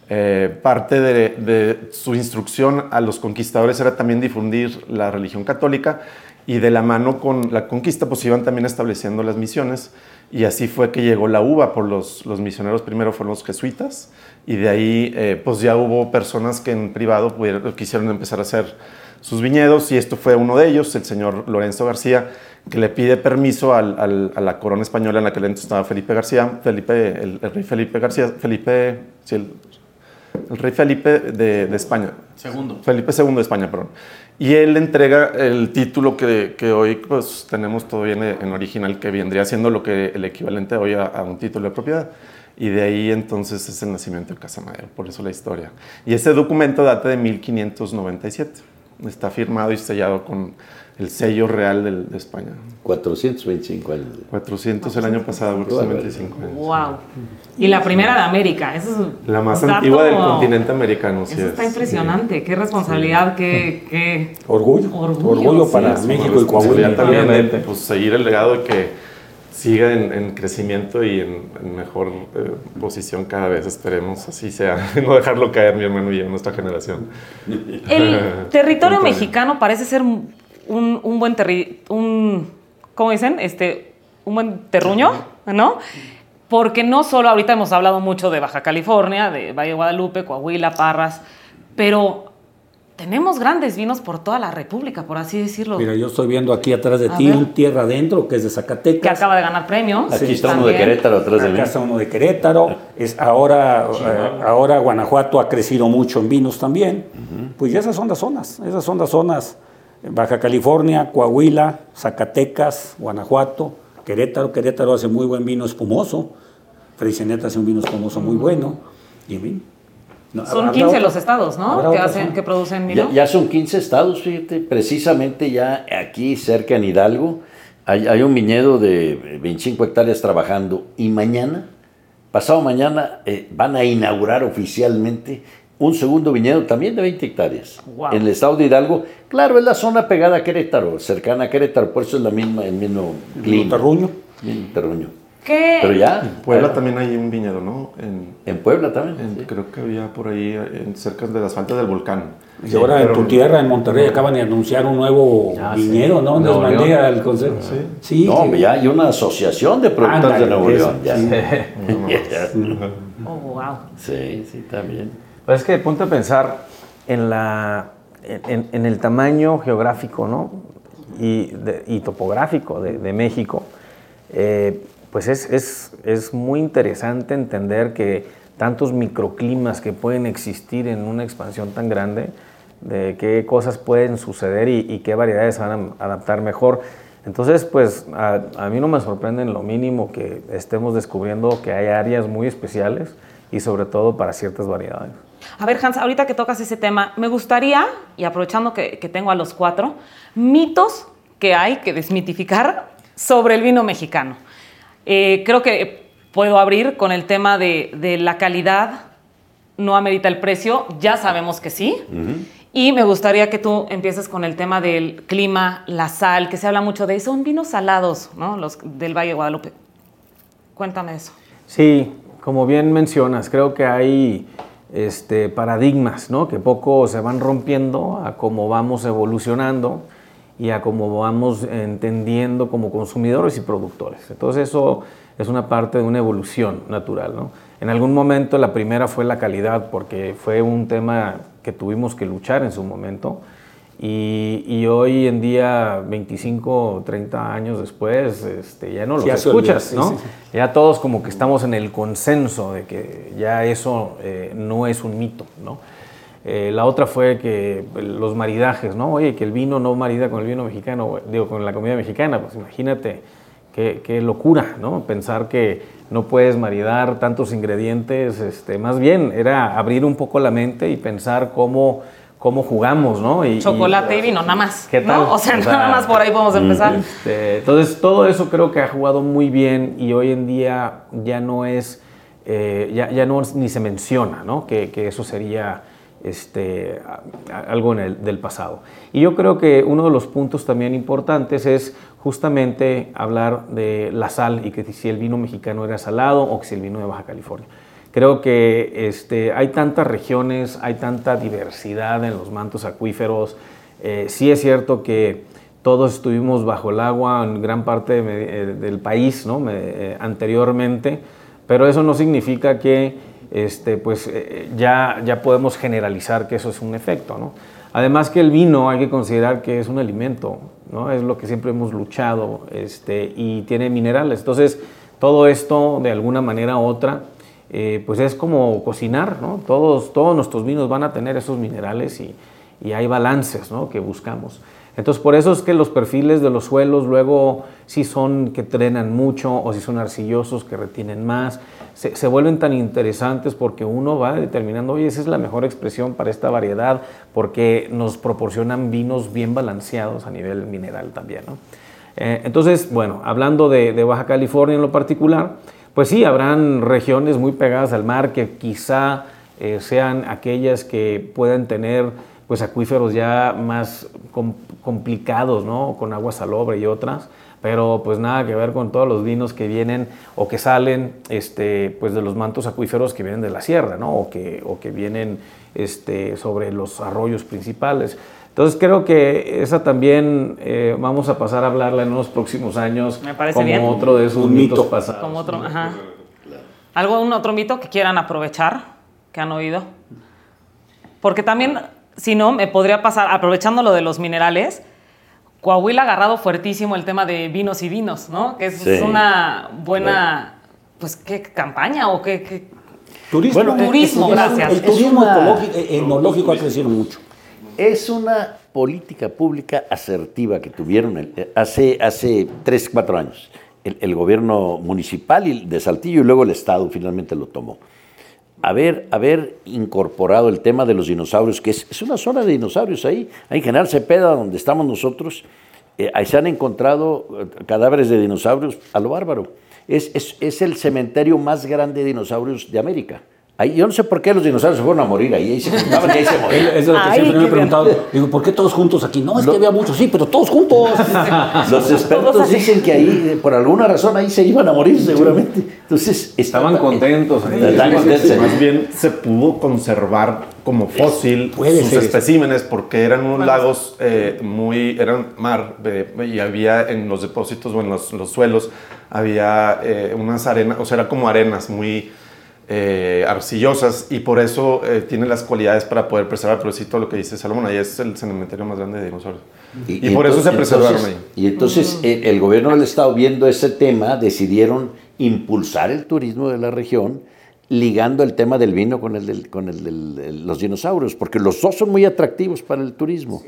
eh, parte de, de, su instrucción a los conquistadores era también difundir la religión católica y de la mano con la conquista pues iban también estableciendo las misiones y así fue que llegó la uva por los, los misioneros. Primero fueron los jesuitas y de ahí eh, pues ya hubo personas que en privado pudieron, quisieron empezar a hacer sus viñedos y esto fue uno de ellos, el señor Lorenzo García, que le pide permiso al, al, a la corona española en la que entonces estaba Felipe García, Felipe, el, el, rey Felipe García, Felipe, sí, el, el, rey Felipe de, de, España. Segundo. Felipe II de España, perdón. Y él entrega el título que, que hoy pues, tenemos todavía en, en, original, que vendría siendo lo que el equivalente hoy a, a un título de propiedad. Y de ahí entonces es el nacimiento de Casa Madero, por eso la historia. Y ese documento data de 1597. Está firmado y sellado con el sello real de, de España. 425 años. 400 el año pasado, 425 años. ¡Wow! Y la primera de América. Eso es la más dato, antigua del continente americano. Eso sí está es. impresionante. Sí. Qué responsabilidad, qué, qué, Orgullo. Orgullo, Orgullo sí. para México y Coahuila. también de pues, seguir el legado de que siga en, en crecimiento y en, en mejor eh, posición cada vez, esperemos así sea, (laughs) no dejarlo caer mi hermano y yo, nuestra generación. (laughs) El (laughs) territorio mexicano parece ser un, un buen terri un ¿cómo dicen? Este, un buen terruño, ¿no? Porque no solo ahorita hemos hablado mucho de Baja California, de Valle de Guadalupe, Coahuila, Parras, pero tenemos grandes vinos por toda la República, por así decirlo. Mira, yo estoy viendo aquí atrás de A ti ver. un tierra adentro que es de Zacatecas. que acaba de ganar premios. Aquí está uno de. Querétaro atrás de mí. Acá está uno de Querétaro. Es ahora, eh, ahora Guanajuato ha crecido mucho en vinos también. Pues ya esas son las zonas. Esas son las zonas. Baja California, Coahuila, Zacatecas, Guanajuato, Querétaro. Querétaro hace muy buen vino espumoso. Freixenet hace un vino espumoso muy bueno. Y en fin. No, Son habrá 15 otros. los estados, ¿no? Que, hacen, que producen vino. Ya, ya son 15 estados, fíjate, precisamente ya aquí cerca en Hidalgo hay, hay un viñedo de 25 hectáreas trabajando y mañana, pasado mañana, eh, van a inaugurar oficialmente un segundo viñedo también de 20 hectáreas Wow. en el estado de Hidalgo. Claro, es la zona pegada a Querétaro, cercana a Querétaro, por eso es la misma, el mismo clima. terruño. Mismo terruño. ¿Qué? Pero ya, En Puebla también hay un viñedo, ¿no? En, en Puebla también. en- sí. Creo que había por ahí, en- cerca de las faltas del volcán. Y ahora en tu tierra, en Monterrey, acaban de anunciar un nuevo Ah, viñedo, sí. ¿no? Les Nuevo mandé al consejo. Sí. No, ya hay una asociación de productores de Nuevo León. ya. sí. (laughs) (laughs) Oh, wow. Sí, sí, también. Pues es que ponte a pensar en la en, el tamaño geográfico ¿no? y, topográfico de, México, eh, pues es, es, es, muy interesante entender que tantos microclimas que pueden existir en una expansión tan grande, de qué cosas pueden suceder y, qué variedades van a adaptar mejor. Entonces, pues a, mí no me sorprende en lo mínimo que estemos descubriendo que hay áreas muy especiales y sobre todo para ciertas variedades. A ver, Hans, ahorita que tocas ese tema, me gustaría, y aprovechando que, tengo a los cuatro, mitos que hay que desmitificar sobre el vino mexicano. Eh, creo que puedo abrir con el tema de, la calidad, no amerita el precio, ya sabemos que sí. Y me gustaría que tú empieces con el tema del clima, la sal, que se habla mucho de eso, son vinos salados, ¿no? Los del Valle de Guadalupe. Cuéntame eso. Sí, como bien mencionas, creo que hay este, paradigmas, ¿no? que poco se van rompiendo a cómo vamos evolucionando y a cómo vamos entendiendo como consumidores y productores. Entonces eso es una parte de una evolución natural. ¿no? En algún momento la primera fue la calidad, porque fue un tema que tuvimos que luchar en su momento y, hoy en día, 25 30 años después, este, ya no lo escuchas, ¿no? Ya todos como que estamos en el consenso de que ya eso eh, no es un mito, ¿no? Eh, la otra fue que los maridajes, ¿no? Oye, que el vino no marida con el vino mexicano, digo, con la comida mexicana, pues imagínate qué, qué locura, ¿no? Pensar que no puedes maridar tantos ingredientes, este, más bien era abrir un poco la mente y pensar cómo cómo jugamos, ¿no? Y, Chocolate y, vino, nada más. ¿Qué tal? O sea, nada más por ahí podemos empezar. Este, entonces, todo eso creo que ha jugado muy bien y hoy en día ya no es, eh, ya, ya, no ni se menciona, ¿no? Que, que eso sería este, algo en el, del pasado. Y yo creo que uno de los puntos también importantes es justamente hablar de la sal y que si el vino mexicano era salado o que si el vino de Baja California. Creo que este, hay tantas regiones, hay tanta diversidad en los mantos acuíferos. Eh, sí es cierto que todos estuvimos bajo el agua en gran parte eh, del país ¿no? Eh, anteriormente, pero eso no significa que este, pues, ya, ya podemos generalizar que eso es un efecto. ¿no? Además que el vino hay que considerar que es un alimento, ¿no? es lo que siempre hemos luchado este, y tiene minerales. Entonces, todo esto de alguna manera u otra eh, pues es como cocinar. Todos, todos nuestros vinos van a tener esos minerales y, hay balances ¿no? que buscamos. Entonces, por eso es que los perfiles de los suelos luego si son que trenan mucho o si son arcillosos que retienen más, se, vuelven tan interesantes porque uno va determinando, oye, esa es la mejor expresión para esta variedad porque nos proporcionan vinos bien balanceados a nivel mineral también. ¿no? Eh, entonces, bueno, hablando de, de Baja California en lo particular, pues sí, habrán regiones muy pegadas al mar que quizá eh, sean aquellas que puedan tener pues acuíferos ya más complicados, ¿no? Con agua salobre y otras, pero pues nada que ver con todos los vinos que vienen o que salen este, pues de los mantos acuíferos que vienen de la sierra, ¿no? O que, o que vienen este, sobre los arroyos principales. Entonces creo que esa también eh, vamos a pasar a hablarla en los próximos años Me parece como otro de esos mitos pasados. Como otro, ajá. ¿Algo, un otro mito que quieran aprovechar, que han oído? Porque también, si no, me podría pasar, aprovechando lo de los minerales, Coahuila ha agarrado fuertísimo el tema de vinos y vinos, ¿no? Que es una buena, pues, ¿qué campaña o qué? Turismo. Bueno, turismo, gracias. El, turismo etnológico ha crecido mucho. Es una política pública asertiva que tuvieron hace, hace 3, 4 años. El, gobierno municipal de Saltillo y luego el Estado finalmente lo tomó. Haber, haber incorporado el tema de los dinosaurios, que es, una zona de dinosaurios ahí, ahí en General Cepeda, donde estamos nosotros, eh, ahí se han encontrado eh, cadáveres de dinosaurios a lo bárbaro. Es, es, es el cementerio más grande de dinosaurios de América yo no sé por qué los dinosaurios se fueron a morir ahí, ahí se juntaban y ahí se morían. Eso (laughs) es lo que siempre me he preguntado. Digo, ¿por qué todos juntos aquí? No, es que había muchos, sí, pero todos juntos. (laughs) Los expertos dicen que ahí, por alguna razón, ahí se iban a morir seguramente. Entonces, estaban contentos. Más bien se pudo conservar como fósil sus especímenes porque eran unos lagos eh, muy, eran mar y había en los depósitos o en los, suelos había eh, unas arenas, o sea, era como arenas muy eh, arcillosas y por eso eh, tiene las cualidades para poder preservar. Pero sí, todo lo que dice Salomón, ahí es el cementerio más grande de dinosaurios. Y, por eso se preservaron ahí. Y entonces el, el gobierno del estado, viendo ese tema, decidieron impulsar el turismo de la región ligando el tema del vino con el, de con el los dinosaurios, porque los dos son muy atractivos para el turismo,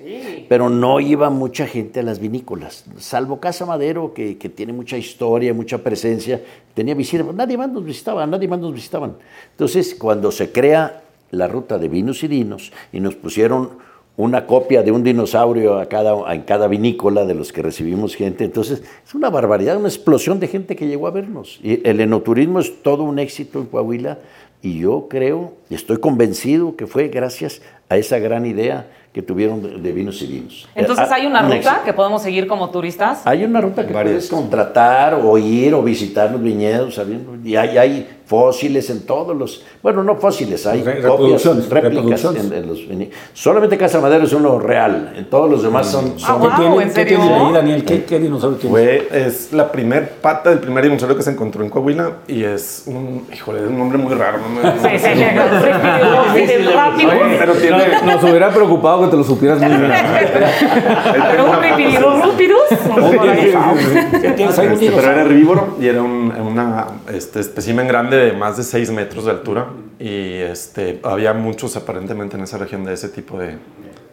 pero no iba mucha gente a las vinícolas, salvo Casa Madero, que, que tiene mucha historia, mucha presencia, tenía visitas, nadie más nos visitaba, nadie más nos visitaban. Entonces, cuando se crea la ruta de vinos y dinos y nos pusieron una copia de un dinosaurio a cada, en cada vinícola de los que recibimos gente. Entonces, es una barbaridad, una explosión de gente que llegó a vernos. Y el enoturismo es todo un éxito en Coahuila y yo creo, y estoy convencido que fue gracias a esa gran idea que tuvieron de, vinos y vinos. Entonces, ¿hay una ruta que podemos seguir como turistas? Hay una ruta que puedes contratar o ir o visitar los viñedos, y hay, hay fósiles en todos los, bueno, no fósiles, hay copias, réplicas en, los Solamente Casa Madero es uno real, en todos los demás son... Ah, son ah, wow, ¿en serio? ¿Qué tiene ahí, Daniel? ¿Qué, qué dinosaurio tiene? Fue, es la primer pata del primer dinosaurio que se encontró en Coahuila y es un, híjole, es un nombre muy raro. ¿no? sí, sí, sí. Pero tiene, nos hubiera preocupado que te lo supieras muy bien. Pero un Pero era herbívoro y era un, una este, espécimen grande de más de 6 metros de altura y este, había muchos aparentemente en esa región de ese tipo de,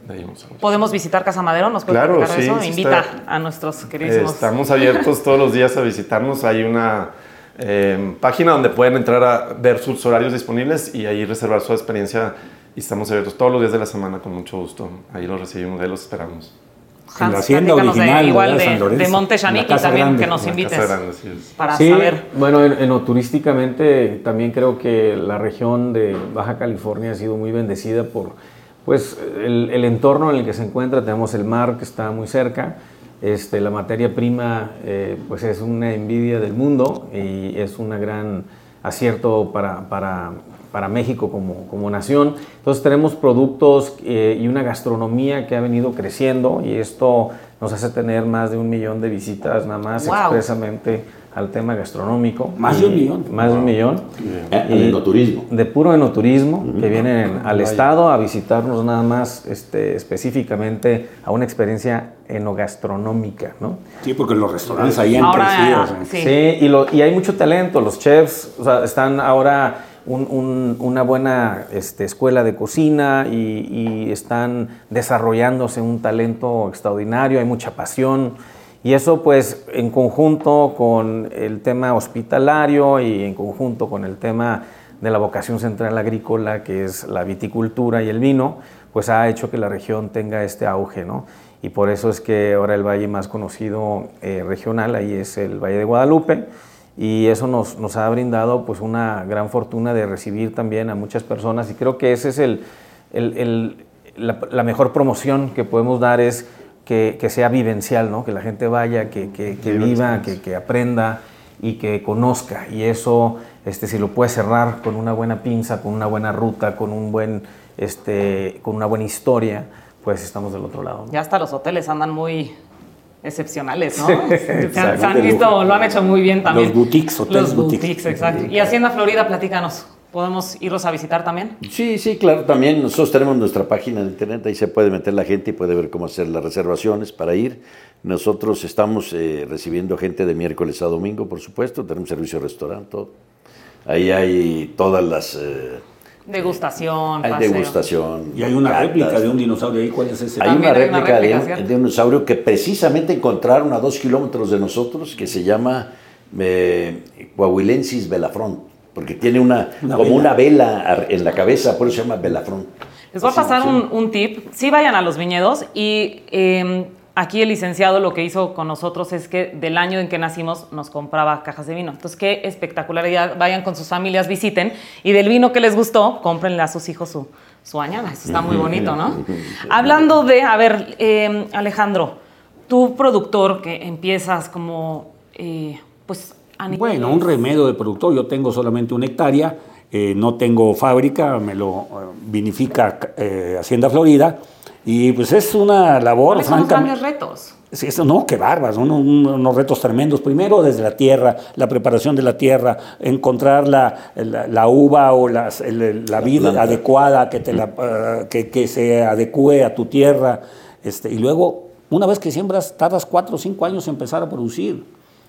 dinosaurios. ¿Podemos visitar Casa Madero? ¿Nos puede claro, sí, eso? Invita a nuestros queridos. Estamos abiertos todos los días a visitarnos. Hay una eh, página donde pueden entrar a ver sus horarios disponibles y ahí reservar su experiencia. Y estamos abiertos todos los días de la semana con mucho gusto. Ahí los recibimos, ahí los esperamos en la hacienda original, de, igual de, de Monte Yaniqui también que nos invites para sí, saber. Bueno, en, turísticamente también creo que la región de Baja California ha sido muy bendecida por pues el, el, entorno en el que se encuentra. Tenemos el mar que está muy cerca. Este, la materia prima eh, pues es una envidia del mundo y es una gran acierto para, para para México como, como nación. Entonces tenemos productos eh, y una gastronomía que ha venido creciendo y esto nos hace tener más de un millón de visitas nada más expresamente al tema gastronómico. Más de un millón. Más de un millón. De enoturismo. De puro enoturismo, que vienen al Estado a visitarnos nada más este, específicamente a una experiencia enogastronómica, ¿no? Sí, porque los restaurantes ahí han crecido. Sí, y, lo, y hay mucho talento. Los chefs o sea, están ahora una buena este, escuela de cocina y, están desarrollándose un talento extraordinario, hay mucha pasión. Y eso pues en conjunto con el tema hospitalario y en conjunto con el tema de la vocación central agrícola, que es la viticultura y el vino, pues ha hecho que la región tenga este auge, ¿no? Y por eso es que ahora el valle más conocido eh, regional ahí es el Valle de Guadalupe y eso nos, nos, ha brindado pues una gran fortuna de recibir también a muchas personas y creo que ese es el, el, la, mejor promoción que podemos dar es que, que sea vivencial, ¿no? que la gente vaya, que, que, que viva, que, aprenda y que conozca y eso este, si lo puede cerrar con una buena pinza, con una buena ruta, con, un buen, este, con una buena historia, pues estamos del otro lado. Ya hasta los hoteles andan muy excepcionales, ¿no? se, han, visto, lo han hecho muy bien también. Los boutiques, hoteles Los boutiques, exacto. Y Hacienda Florida, platícanos. ¿Podemos irlos a visitar también? Sí, sí, claro, también. Nosotros tenemos nuestra página de internet, ahí se puede meter la gente y puede ver cómo hacer las reservaciones para ir. Nosotros estamos eh, recibiendo gente de miércoles a domingo, por supuesto, tenemos servicio de restaurante, todo. Ahí hay todas las... Eh, Degustación. Hay degustación. Y hay una réplica de un dinosaurio ahí. ¿Cuál es ese? Hay una réplica, de, un, dinosaurio que precisamente encontraron a dos kilómetros de nosotros que se llama eh, Coahuilensis velafront, porque tiene una, como una vela en la cabeza, por eso se llama velafront. Les voy a pasar un, un, tip. Sí vayan a los viñedos y eh, Aquí el licenciado lo que hizo con nosotros es que del año en que nacimos nos compraba cajas de vino. Entonces, qué espectacularidad. Vayan con sus familias, visiten y del vino que les gustó, cómprenle a sus hijos su, su añada. Eso está muy bonito, ¿no? Hablando de, a ver, eh, Alejandro, tú productor que empiezas como, eh, pues... bueno, un remedio de productor. Yo tengo solamente una hectárea, eh, no tengo fábrica, me lo vinifica Hacienda Florida Y pues es una labor, ¿Cuáles son los grandes retos? Sí, eso no, qué bárbaro, son un- unos retos tremendos. Primero desde la tierra, la preparación de la tierra, encontrar la, la- la uva o las- el- la vid adecuada que, te la, eh, que, que se adecue a tu tierra. Este, y luego, una vez que siembras, tardas cuatro o cinco años en empezar a producir.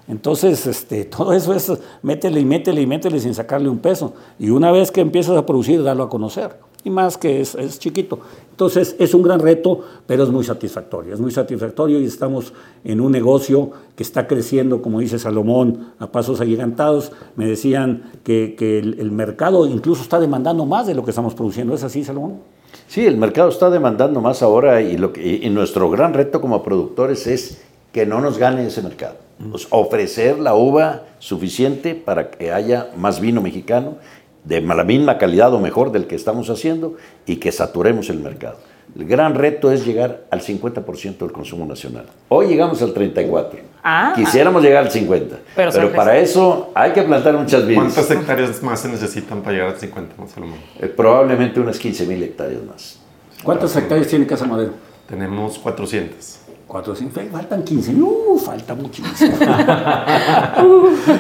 Entonces, este, (laughs) todo eso es métele y métele y métele sin sacarle un peso. Y una vez que empiezas a producir, darlo a conocer. Y más que es, es chiquito. Entonces, es un gran reto, pero es muy satisfactorio. Es muy satisfactorio y estamos en un negocio que está creciendo, como dice Salomón, a pasos agigantados. Me decían que, que el, el mercado incluso está demandando más de lo que estamos produciendo. ¿Es así, Salomón? Sí, el mercado está demandando más ahora y, lo que, y nuestro gran reto como productores es que no nos gane ese mercado. Pues, ofrecer la uva suficiente para que haya más vino mexicano de la misma calidad o mejor del que estamos haciendo y que saturemos el mercado. El gran reto es llegar al 50% del consumo nacional. Hoy llegamos al 34%. Ah. Quisiéramos llegar al 50%. Pero Pero, para eso hay que plantar muchas vidas. ¿Cuántas hectáreas más se necesitan para llegar al 50, no, Salomón? Eh, probablemente unas 15 mil hectáreas más. ¿Cuántas hectáreas tiene Casa Madero? Tenemos 400. Cuatro, cinco, faltan 15. No, falta muchísimo. (laughs)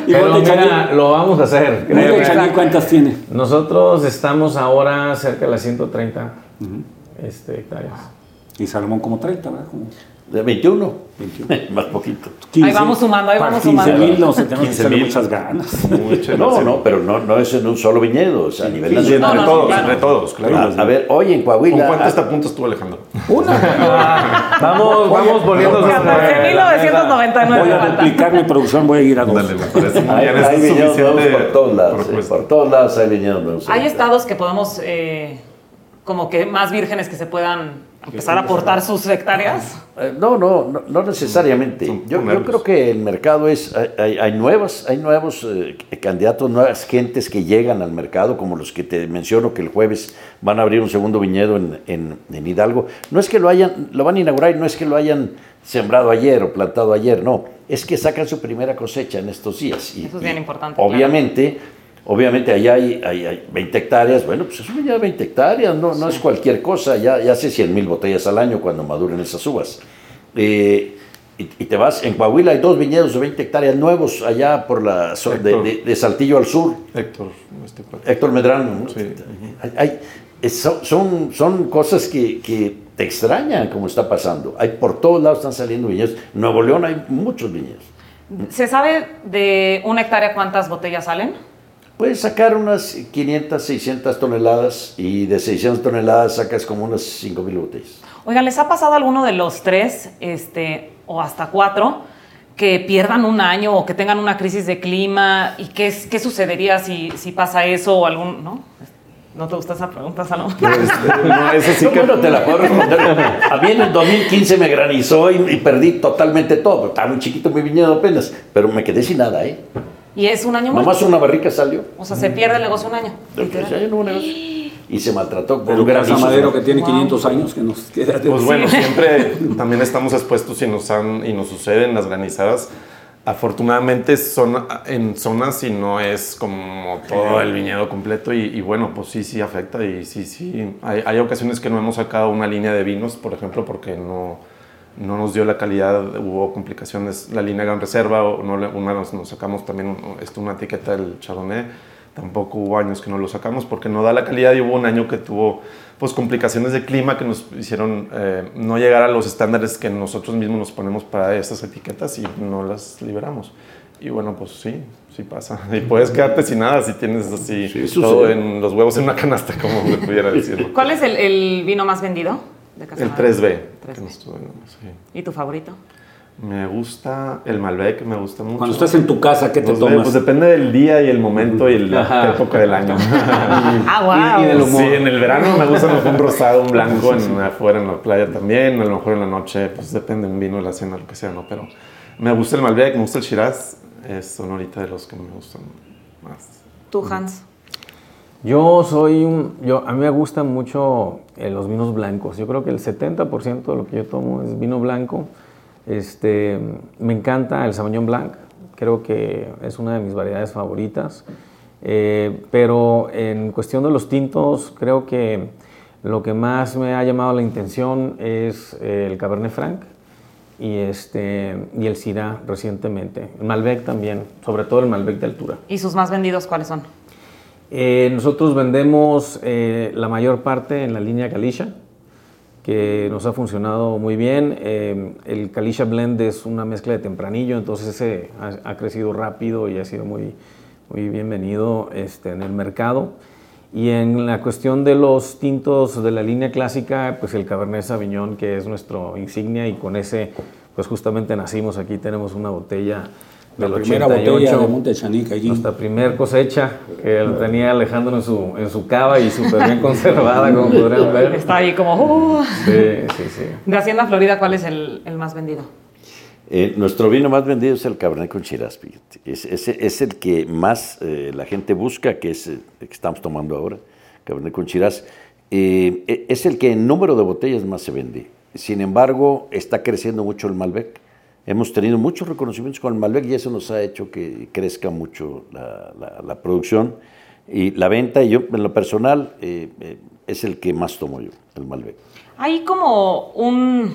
y Pero mira, lo vamos a hacer. créeme. ¿cuántas tiene? Nosotros estamos ahora cerca de las 130 este, hectáreas. Y Salomón como 30, ¿verdad? Como De 21. 21. (laughs) más poquito. Ahí vamos sumando, ahí vamos 15 sumando. mil no se tenemos que 15 echarle mil. muchas ganas. (laughs) No, no, pero no, no es en un solo viñedo, o sea, a nivel Sí, nacional. entre no, todos, claro. entre todos, claro. A, a ver, hoy en ¿Con Coahuila. cuánto ah, está a punto estuvo Alejandro? (laughs) Vamos, vamos volviendo sobre 14.999 Voy a duplicar mi producción, voy a ir a dos. Dale, me parece muy hay, bien. Viñedos por todos lados. eh, propuesta. por todos lados hay viñedos nuevos. Hay estados que podemos, eh, como que más vírgenes que se puedan empezar a aportar sus hectáreas. Eh, No, no, no, no necesariamente. Yo, yo creo que el mercado es, hay, hay- hay nuevas, hay nuevos eh, candidatos, nuevas gentes que llegan al mercado, como los que te menciono que el jueves van a abrir un segundo viñedo en, en- en Hidalgo. No es que lo hayan, lo van a inaugurar y no es que lo hayan sembrado ayer o plantado ayer, no, es que sacan su primera cosecha en estos días. Y, Eso es bien y importante, claro. Obviamente, allá hay, hay, hay 20 hectáreas, bueno, pues es un viñedo de 20 hectáreas, no, no es cualquier cosa, ya, ya hace 100 mil botellas al año cuando maduren esas uvas. Eh, y, y te vas, en Coahuila hay dos viñedos de 20 hectáreas nuevos allá por la zona de, Héctor. de- de Saltillo al sur, Héctor, este. Héctor Medrano. ¿no? Sí. Hay- hay- es- son, son, son cosas que, que te extrañan como está pasando. Hay, por todos lados están saliendo viñedos. En Nuevo León hay muchos viñedos. ¿Se sabe de una hectárea cuántas botellas salen? Puedes sacar unas 500, 600 toneladas y de 600 toneladas sacas como unas 5 mil botellas. Oigan, ¿les ha pasado a alguno de los tres, este, o hasta cuatro, que pierdan un año o que tengan una crisis de clima? ¿Y qué, es- qué sucedería si, si pasa eso o algún, no? ¿No te gusta esa pregunta, Salomón? No, (laughs) eso sí No, que... bueno, te la puedo responder. A mí en el 2015 me granizó y, y perdí totalmente todo. Estaba muy chiquito mi viñedo apenas, pero me quedé sin nada, ¿eh? Y es un año más. Nomás una barrica salió. O sea, se pierde el negocio un año. Entonces, ya no hubo negocio. Y se maltrató con Casa granizos. Madero que tiene Wow. 500 años, que nos queda de Pues bueno, siempre (laughs) también estamos expuestos y nos, han, y nos suceden las granizadas. Afortunadamente son en zonas y no es como todo el viñedo completo y, y bueno, pues sí, sí afecta y sí, sí. Hay, hay ocasiones que no hemos sacado una línea de vinos, por ejemplo, porque no, no nos dio la calidad, hubo complicaciones, la línea Gran Reserva, o no, una nos, nos sacamos también un- esto, una etiqueta del Chardonnay, tampoco hubo años que no lo sacamos porque no da la calidad y hubo un año que tuvo pues complicaciones de clima que nos hicieron eh, no llegar a los estándares que nosotros mismos nos ponemos para estas etiquetas y no las liberamos. Y bueno, pues sí, sí pasa. Y puedes quedarte sin nada si tienes así Sí, todo en los huevos en una canasta, como me pudiera (laughs) decir. ¿Cuál es el, el vino más vendido de Casa El Madero? 3B. que 3B. nos tuvo, sí. ¿Y tu favorito? Me gusta el Malbec, me gusta mucho. Cuando estás en tu casa, ¿qué te Pues, tomas? pues depende del día y el momento y la Ajá. época del año. (laughs) Ah, wow. Y- y del humor. Sí, en el verano me gusta mejor un rosado, un blanco, en, afuera en la playa también, a lo mejor en la noche, pues depende un vino, la cena, lo que sea, ¿no? Pero me gusta el Malbec, me gusta el Shiraz, es son ahorita de los que me gustan más. ¿Tú, Hans? Yo soy un. Yo, a mí me gustan mucho eh, los vinos blancos. Yo creo que el 70% de lo que yo tomo es vino blanco. Este, me encanta el Sauvignon Blanc. Creo que es una de mis variedades favoritas. Eh, pero en cuestión de los tintos, creo que Lo que más me ha llamado la intención es eh, el Cabernet Franc y, este, y el Syrah recientemente. El Malbec también, sobre todo el Malbec de altura. ¿Y sus más vendidos cuáles son? Eh, nosotros vendemos eh, la mayor parte en la línea Galicia, que nos ha funcionado muy bien. Eh, el Galicia Blend es una mezcla de tempranillo, entonces ese ha, ha crecido rápido y ha sido muy, muy bienvenido este, en el mercado. Y en la cuestión de los tintos de la línea clásica, pues el Cabernet Sauvignon, que es nuestro insignia, y con ese, pues justamente nacimos aquí, tenemos una botella La del primera 88. botella de Monte Chanica allí. Nuestra primer cosecha, que tenía Alejandro en su, en su cava y súper bien (laughs) conservada, como podrán ver. Está ahí como... "Uh". Sí, sí, sí. De Hacienda Florida, ¿cuál es el, el más vendido? Eh, nuestro vino más vendido es el Cabernet con Shiraz. fíjate. Es, es- es el que más eh, la gente busca, que es eh, el que estamos tomando ahora, Cabernet con Shiraz. Eh, e- es el que en número de botellas más se vende. Sin embargo, está creciendo mucho el Malbec. Hemos tenido muchos reconocimientos con el Malbec y eso nos ha hecho que crezca mucho la, producción y la venta. Y yo, en lo personal, eh, eh, es el que más tomo yo, el Malbec. Hay como un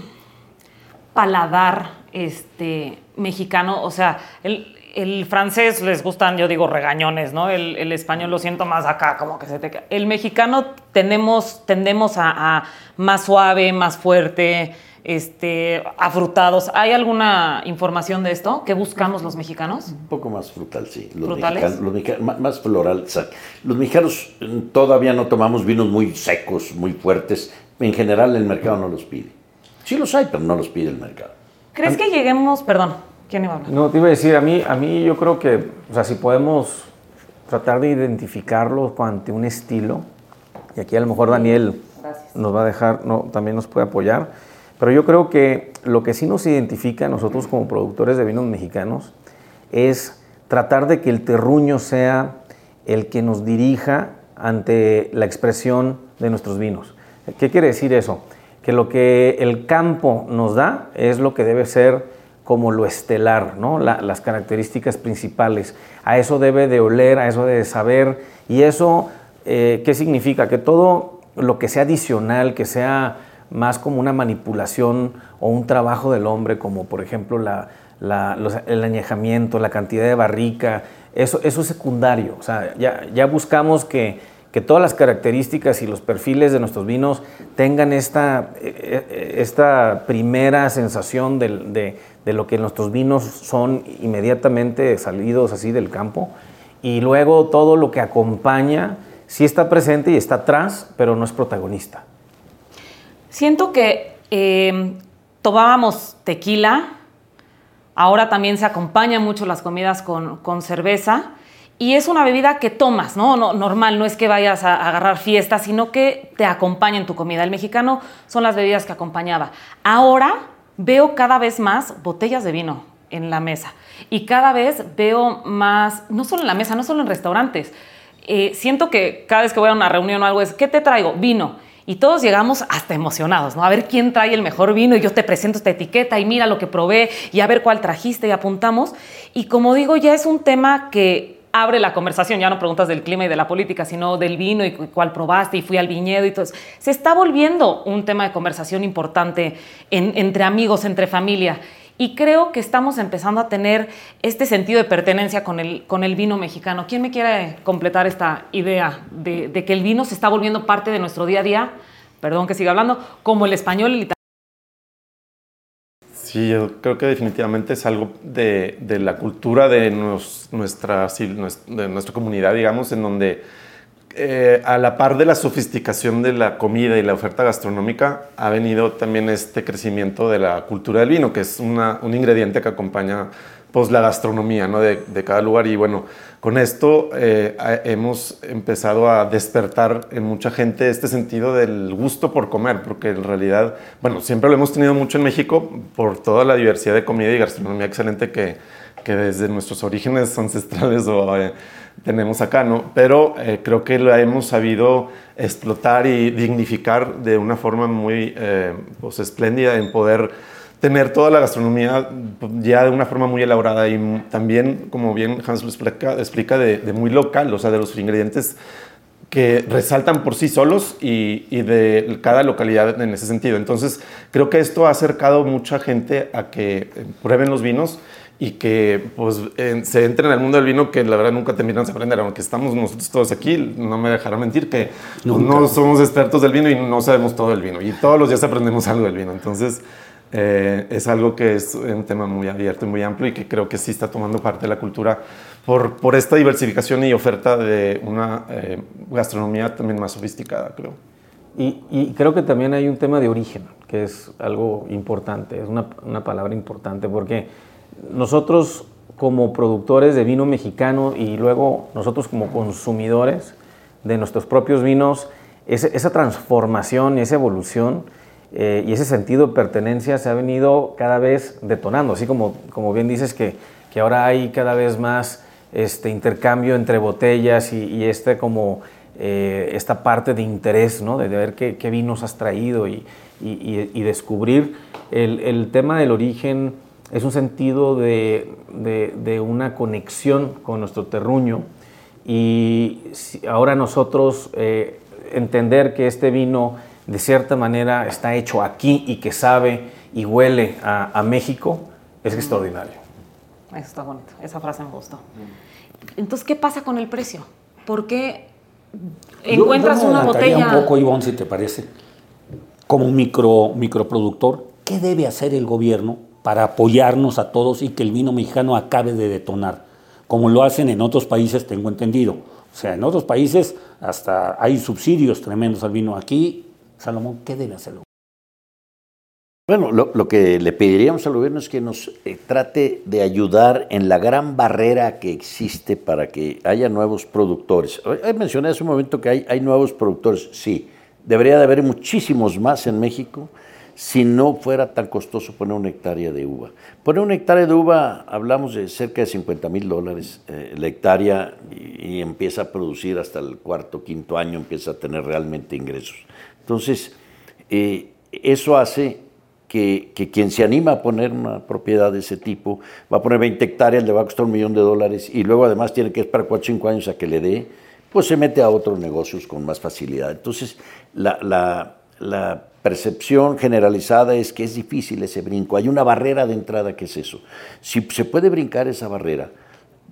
paladar este, mexicano, o sea, el, el francés les gustan, yo digo, regañones, ¿no? El, el español lo siento más acá, como que se te... El mexicano tenemos, tendemos a más suave, más fuerte, este, afrutados. ¿Hay alguna información de esto? ¿Qué buscamos los mexicanos? Un poco más frutal, sí. Los ¿Frutales? mexicanos- los mexicanos- má- más floral. o sea, los mexicanos mm, todavía no tomamos vinos muy secos, muy fuertes. En general el mercado no los pide. Sí los hay, pero no los pide el mercado. ¿Crees que lleguemos, perdón, ¿quién iba a hablar? No, te iba a decir, a mí, a mí yo creo que, o sea, si podemos tratar de identificarlo ante un estilo, y aquí a lo mejor Daniel nos va a dejar, no, también nos puede apoyar, pero yo creo que lo que sí nos identifica a nosotros como productores de vinos mexicanos es tratar de que el terruño sea el que nos dirija ante la expresión de nuestros vinos. ¿Qué quiere decir eso? Que lo que el campo nos da es lo que debe ser como lo estelar, ¿no? La- las características principales. A eso debe de oler, a eso debe de saber. Y eso, eh, ¿qué significa? Que todo lo que sea adicional, que sea más como una manipulación o un trabajo del hombre, como por ejemplo el añejamiento, la cantidad de barrica, eso, eso es secundario. O sea, ya, buscamos que, que todas las características y los perfiles de nuestros vinos tengan esta, eh, eh, esta primera sensación del- de, de lo que nuestros vinos son inmediatamente salidos así del campo. Y luego todo lo que acompaña sí está presente y está atrás, pero no es protagonista. Siento que eh, tomábamos tequila, ahora también se acompañan mucho las comidas con, con cerveza y es una bebida que tomas, ¿no? no normal, no es que vayas a, agarrar fiesta, sino que te acompaña en tu comida. El mexicano son las bebidas que acompañaba. Ahora veo cada vez más botellas de vino en la mesa y cada vez veo más, no solo en la mesa, no solo en restaurantes. Eh, siento que cada vez que voy a una reunión o algo es, ¿qué te traigo? Vino. Y todos llegamos hasta emocionados, ¿no? A ver quién trae el mejor vino y yo te presento esta etiqueta y mira lo que probé y a ver cuál trajiste y apuntamos. Y como digo, ya es un tema que abre la conversación, ya no preguntas del clima y de la política, sino del vino y cu- cuál probaste y fui al viñedo y todo. Se está volviendo un tema de conversación importante en- entre amigos, entre familia. Y creo que estamos empezando a tener este sentido de pertenencia con el, con el vino mexicano. ¿Quién me quiere completar esta idea de, que el vino se está volviendo parte de nuestro día a día? Perdón que siga hablando, como el español el italiano. Sí, yo creo que definitivamente es algo de, de la cultura de nuestra, de nuestra comunidad, digamos, en donde eh, a la par de la sofisticación de la comida y la oferta gastronómica, ha venido también este crecimiento de la cultura del vino, que es un ingrediente que acompaña pues, la gastronomía ¿no? de, cada lugar. Y bueno, con esto eh, hemos empezado a despertar en mucha gente este sentido del gusto por comer, porque en realidad, bueno, siempre lo hemos tenido mucho en México por toda la diversidad de comida y gastronomía excelente que, que desde nuestros orígenes ancestrales o, eh, tenemos acá, ¿no? Pero eh, creo que lo hemos sabido explotar y dignificar de una forma muy eh, pues, espléndida en poder tener toda la gastronomía pues, ya de una forma muy elaborada y también, como bien Hans lo explica, explica de, de muy local, o sea, de los ingredientes que resaltan por sí solos y, y, de cada localidad en ese sentido. Entonces, creo que esto ha acercado mucha gente a que prueben los vinos y que pues, se entren al mundo del vino que la verdad nunca terminan de aprender. Aunque estamos nosotros todos aquí, no me dejará mentir que pues, no somos expertos del vino y no sabemos todo del vino. Y todos los días aprendemos algo del vino. Entonces, eh, es algo que es un tema muy abierto y muy amplio y que creo que sí está tomando parte de la cultura por, por esta diversificación y oferta de una eh, gastronomía también más sofisticada, creo. Y, y, creo que también hay un tema de origen, que es algo importante, es una, una palabra importante, porque nosotros como productores de vino mexicano y luego nosotros como consumidores de nuestros propios vinos, esa transformación y esa evolución eh, y ese sentido de pertenencia se ha venido cada vez detonando, así como, como bien dices que, que ahora hay cada vez más este intercambio entre botellas y, y este como eh, esta parte de interés, ¿no? de, ver qué, qué, vinos has traído y, y, y descubrir el, el, tema del origen es un sentido de, de, de, una conexión con nuestro terruño y ahora nosotros eh, entender que este vino de cierta manera está hecho aquí y que sabe y huele a, a México, es extraordinario. Eso está bonito, esa frase me gustó. Entonces, ¿qué pasa con el precio? ¿Por qué encuentras yo, yo una botella? un poco, Ivonne, si te parece, como micro, microproductor, ¿qué debe hacer el gobierno para apoyarnos a todos y que el vino mexicano acabe de detonar? Como lo hacen en otros países, tengo entendido. O sea, en otros países hasta hay subsidios tremendos al vino. Aquí Salomón, ¿qué debe hacerlo? Bueno, lo, que le pediríamos al gobierno es que nos eh, trate de ayudar en la gran barrera que existe para que haya nuevos productores. Mencioné hace un momento que hay, hay nuevos productores, sí. Debería de haber muchísimos más en México si no fuera tan costoso poner una hectárea de uva. Poner una hectárea de uva, hablamos de cerca de 50 mil dólares eh, la hectárea y, empieza a producir hasta el cuarto, quinto año, empieza a tener realmente ingresos. Entonces, eh, eso hace que, que, quien se anima a poner una propiedad de ese tipo va a poner 20 hectáreas, le va a costar un millón de dólares y luego además tiene que esperar 4 o 5 años a que le dé, pues se mete a otros negocios con más facilidad. Entonces, la, la percepción generalizada es que es difícil ese brinco. Hay una barrera de entrada que es eso. Si se puede brincar esa barrera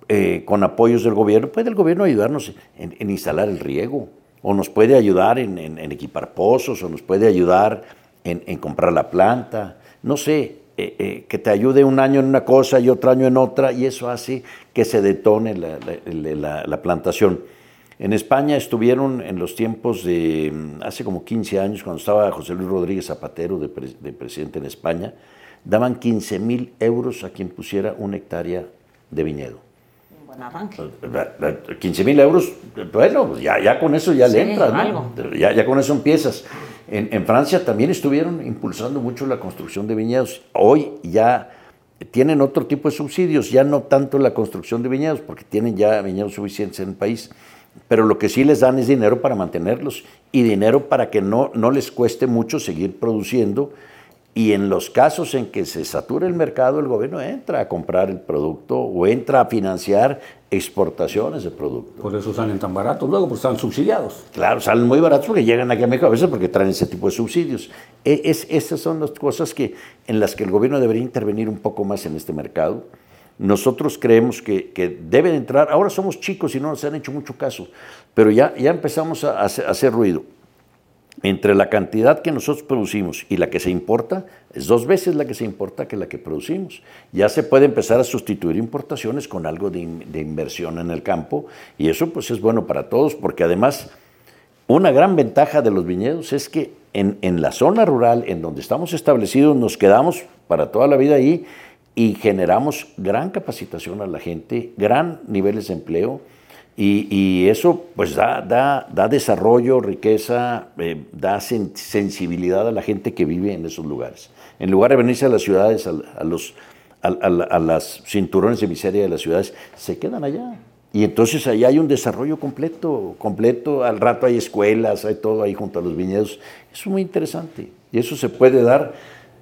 eh, con apoyos del gobierno, puede el gobierno ayudarnos en, en instalar el riego o nos puede ayudar en, equipar pozos, o nos puede ayudar en, comprar la planta, no sé, eh, eh, que te ayude un año en una cosa y otro año en otra, y eso hace que se detone la plantación. En España estuvieron en los tiempos de hace como 15 años, cuando estaba José Luis Rodríguez Zapatero de, pre, de presidente en España, daban 15 mil euros a quien pusiera una hectárea de viñedo. 15 mil euros, bueno, ya, ya con eso ya sí, le entras, ¿no? ya, ya con eso empiezas. En, en, Francia también estuvieron impulsando mucho la construcción de viñedos. Hoy ya tienen otro tipo de subsidios, ya no tanto la construcción de viñedos, porque tienen ya viñedos suficientes en el país, pero lo que sí les dan es dinero para mantenerlos y dinero para que no, no les cueste mucho seguir produciendo y en los casos en que se satura el mercado, el gobierno entra a comprar el producto o entra a financiar exportaciones de producto. Por eso salen tan baratos luego, porque están subsidiados. Claro, salen muy baratos porque llegan aquí a México a veces porque traen ese tipo de subsidios. E, es, estas son las cosas que, en las que el gobierno debería intervenir un poco más en este mercado. Nosotros creemos que, deben entrar, ahora somos chicos y no nos han hecho mucho caso, pero ya, ya empezamos a, hacer ruido entre la cantidad que nosotros producimos y la que se importa, es dos veces la que se importa que la que producimos. Ya se puede empezar a sustituir importaciones con algo de, de, inversión en el campo y eso pues es bueno para todos porque además una gran ventaja de los viñedos es que en, en la zona rural en donde estamos establecidos nos quedamos para toda la vida ahí y generamos gran capacitación a la gente, gran niveles de empleo, y, eso pues da, da, da desarrollo, riqueza, eh, da sen sensibilidad a la gente que vive en esos lugares. En lugar de venirse a las ciudades, a, los, a, las cinturones de miseria de las ciudades, se quedan allá. Y entonces allá hay un desarrollo completo, completo. Al rato hay escuelas, hay todo ahí junto a los viñedos. Es muy interesante. Y eso se puede dar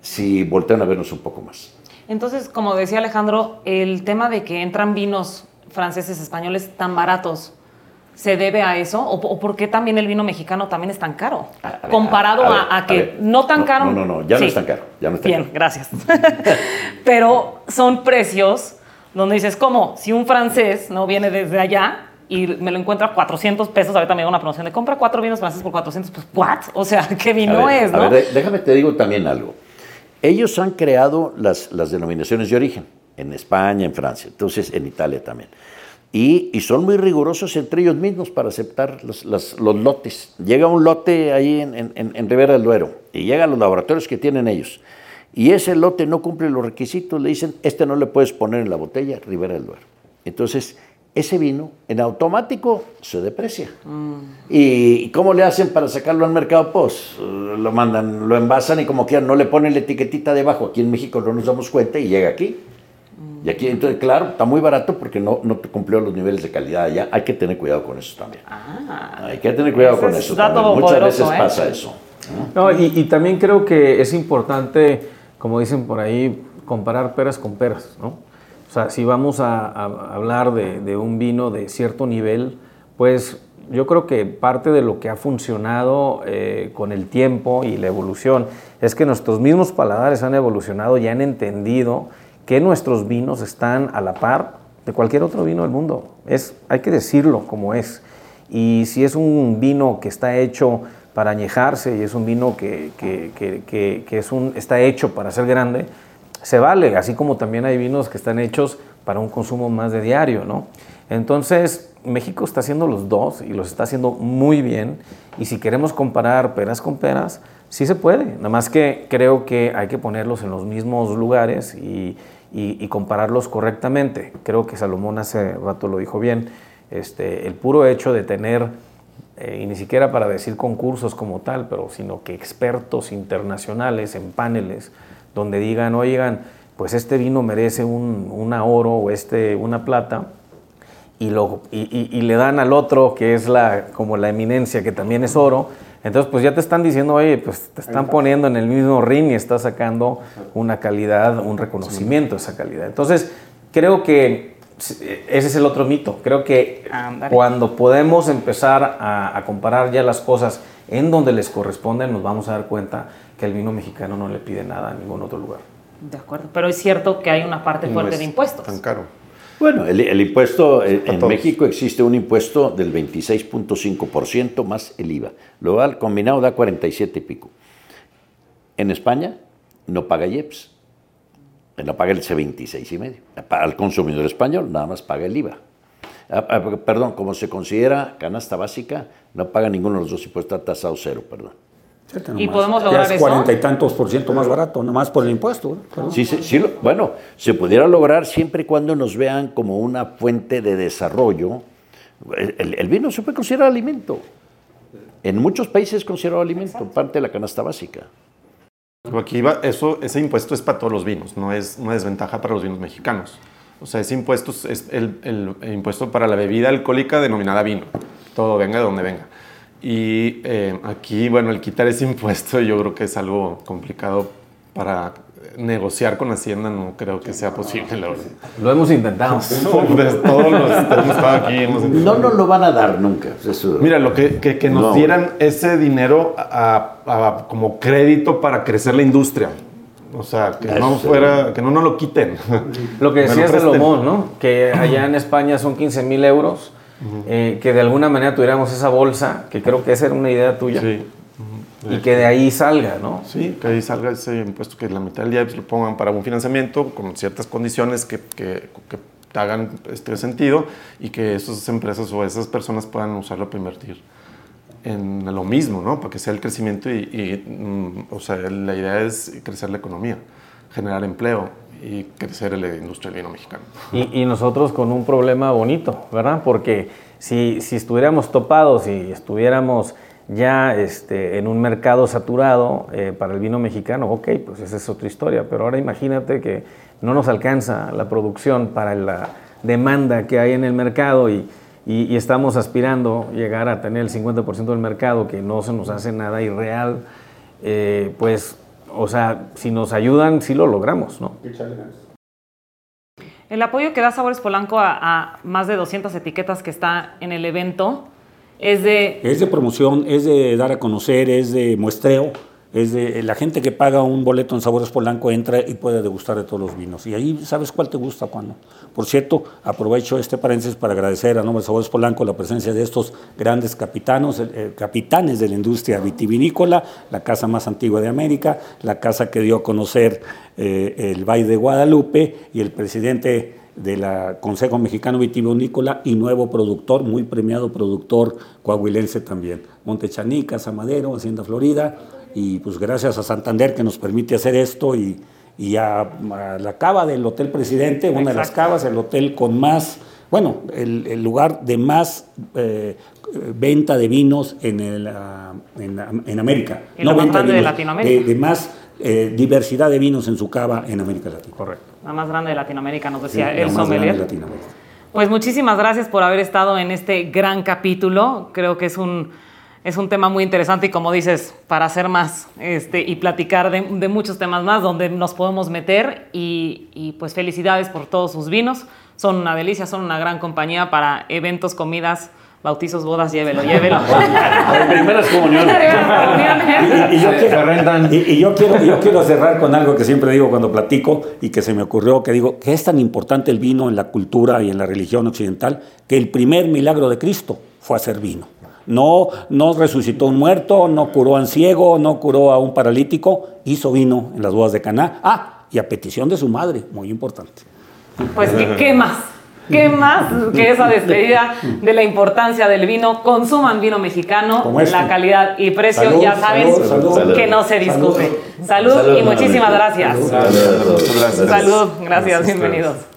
si voltean a vernos un poco más. Entonces, como decía Alejandro, el tema de que entran vinos franceses, españoles tan baratos se debe a eso? ¿O, o por qué también el vino mexicano también es tan caro? A- ver, Comparado a- a, a ver, a a que ver. no tan No, caro. no, no, no, ya no Sí. es tan caro, ya no es tan Bien, caro. gracias. (laughs) (laughs) Pero son precios donde dices, ¿cómo? Si un francés no viene desde allá y me lo encuentra a 400 pesos, ahorita me da una promoción de compra cuatro vinos franceses por 400, pues, ¿what? O sea, (laughs) ¿qué vino es, a no? déjame te digo también algo. Ellos han creado las, las denominaciones de origen en España, en Francia, entonces en Italia también. Y, y son muy rigurosos entre ellos mismos para aceptar los, los lotes. Llega un lote ahí en, en- en- Ribera del Duero y llega a los laboratorios que tienen ellos. Y ese lote no cumple los requisitos, le dicen, este no le puedes poner en la botella Ribera del Duero. Entonces, ese vino en automático se deprecia. ¿Y cómo le hacen para sacarlo al mercado? Pues eh, lo mandan, lo envasan y como quieran, no le ponen la etiquetita debajo. Aquí en México no nos damos cuenta y llega aquí. Y aquí, entonces, claro, está muy barato porque no, no te cumplió los niveles de calidad allá. Hay que tener cuidado con eso también. Hay que tener cuidado con es eso dato también. Muchas poderoso, veces ¿eh? pasa eso. No, y, y también creo que es importante, como dicen por ahí, comparar peras con peras, ¿no? Sea, si vamos a, hablar de, un vino de cierto nivel, pues yo creo que parte de lo que ha funcionado eh, con el tiempo y la evolución es que nuestros mismos paladares han evolucionado y han entendido que nuestros vinos están a la par de cualquier otro vino del mundo. Es, hay que decirlo como es. Y si es un vino que está hecho para añejarse y es un vino que- que- que- que es un, está hecho para ser grande, se vale, así como también hay vinos que están hechos para un consumo más de diario, ¿no? Entonces, México está haciendo los dos y los está haciendo muy bien. Y si queremos comparar peras con peras, sí se puede. Nada más que creo que hay que ponerlos en los mismos lugares y, compararlos correctamente. Creo que Salomón hace rato lo dijo bien. Este, el puro hecho de tener, eh, y ni siquiera para decir concursos como tal, pero sino que expertos internacionales en paneles, donde digan, oigan, pues este vino merece un, una oro o este una plata, y, lo, y, y- y le dan al otro, que es la, como la eminencia, que también es oro, entonces pues ya te están diciendo, oye, pues te están poniendo en el mismo ring y estás sacando una calidad, un reconocimiento de esa calidad. Entonces, creo que ese es el otro mito. Creo que cuando podemos empezar a, a comparar ya las cosas en donde les corresponden, nos vamos a dar cuenta que el vino mexicano no le pide nada a ningún otro lugar. De acuerdo, pero es cierto que hay una parte no fuerte es de impuestos. Tan caro. Bueno, el, el impuesto, eh, en todos. México existe un impuesto del 26.5% más el IVA. Lo al combinado da 47 y pico. En España no paga IEPS, no paga el C26 y medio. Al consumidor español nada más paga el IVA. Ah, ah, perdón, como se considera canasta básica, no paga ninguno de los dos impuestos, está tasado cero, perdón. ¿Y podemos Ya lograr es eso? cuarenta y tantos por ciento más barato, nomás por el impuesto. ¿eh? Sí, sí, sí, bueno, se pudiera lograr siempre y cuando nos vean como una fuente de desarrollo. El, vino se puede considerar alimento. En muchos países es considerado alimento, parte de la canasta básica. Aquí va, eso, ese impuesto es para todos los vinos, no es una desventaja para los vinos mexicanos. O sea, ese impuesto es el, el- el impuesto para la bebida alcohólica denominada vino, todo venga de donde venga. Y eh, aquí, bueno, el quitar ese (laughs) impuesto yo creo que es algo complicado para negociar con Hacienda, no creo que sea posible, la verdad. Lo hemos intentado. (laughs) Pues todos los que hemos estado aquí hemos No nos lo van a dar nunca. Eso- Mira, lo que, que, que nos No. dieran ese dinero a- a- como crédito para crecer la industria. O sea, que no fuera, que no nos lo quiten. Lo que (laughs) Me decía presten. Salomón, ¿no? Que allá en España son 15 mil euros, eh, que de alguna manera tuviéramos esa bolsa, que creo que esa era una idea tuya, Sí. y que de ahí salga, ¿no? Sí, que ahí salga ese impuesto, que la mitad del día pues, lo pongan para un financiamiento con ciertas condiciones que, que, que hagan este sentido y que esas empresas o esas personas puedan usarlo para invertir en lo mismo, ¿no? Para que sea el crecimiento y, y, mm, o sea, la idea es crecer la economía, generar empleo y crecer la industria del vino mexicano. Y, nosotros con un problema bonito, ¿verdad? Porque si, si estuviéramos topados y estuviéramos ya este, en un mercado saturado eh, para el vino mexicano, ok, pues esa es otra historia. Pero ahora imagínate que no nos alcanza la producción para la demanda que hay en el mercado y, y- y estamos aspirando llegar a tener el 50% del mercado, que no se nos hace nada irreal, eh, pues, o sea, si nos ayudan, sí lo logramos, ¿no? el apoyo que da Sabores Polanco a, a más de 200 etiquetas que está en el evento es de... Es de promoción, es de dar a conocer, es de muestreo es de la gente que paga un boleto en Sabores Polanco entra y puede degustar de todos los vinos. Y ahí sabes cuál te gusta, cuando. Por cierto, aprovecho este paréntesis para agradecer a nombre de Sabores Polanco la presencia de estos grandes capitanos, eh, capitanes de la industria vitivinícola, la casa más antigua de América, la casa que dio a conocer eh, el Valle de Guadalupe y el presidente del Consejo Mexicano Vitivinícola y nuevo productor, muy premiado productor coahuilense también. Montechanica, Madero, Hacienda Florida, y pues gracias a Santander que nos permite hacer esto y, y a, la cava del Hotel Presidente, una de las cavas, el hotel con más, bueno, el, lugar de más eh, venta de vinos en, el, ah, en, América. no venta de, Latinoamérica. De, más eh, diversidad de vinos en su cava en América Latina. Correcto. La más grande de Latinoamérica, nos decía el sommelier. Pues muchísimas gracias por haber estado en este gran capítulo. Creo que es un es un tema muy interesante y como dices, para hacer más este, y platicar de, muchos temas más donde nos podemos meter y, pues felicidades por todos sus vinos. Son una delicia, son una gran compañía para eventos, comidas, bautizos, bodas, llévelo, llévelo. (laughs) Primeras comuniones. (laughs) y, yo quiero, y, yo quiero, yo quiero cerrar con algo que siempre digo cuando platico y que se me ocurrió, que digo, que es tan importante el vino en la cultura y en la religión occidental, que el primer milagro de Cristo fue hacer vino. No, no resucitó un muerto, no curó a un ciego, no curó a un paralítico, hizo vino en las bodas de Caná. Ah, y a petición de su madre, muy importante. Pues, ¿qué, más? ¿Qué más que esa despedida de la importancia del vino? Consuman vino mexicano, la calidad y precio, ya saben que no se discute. Salud, y muchísimas gracias. Salud, gracias, bienvenidos.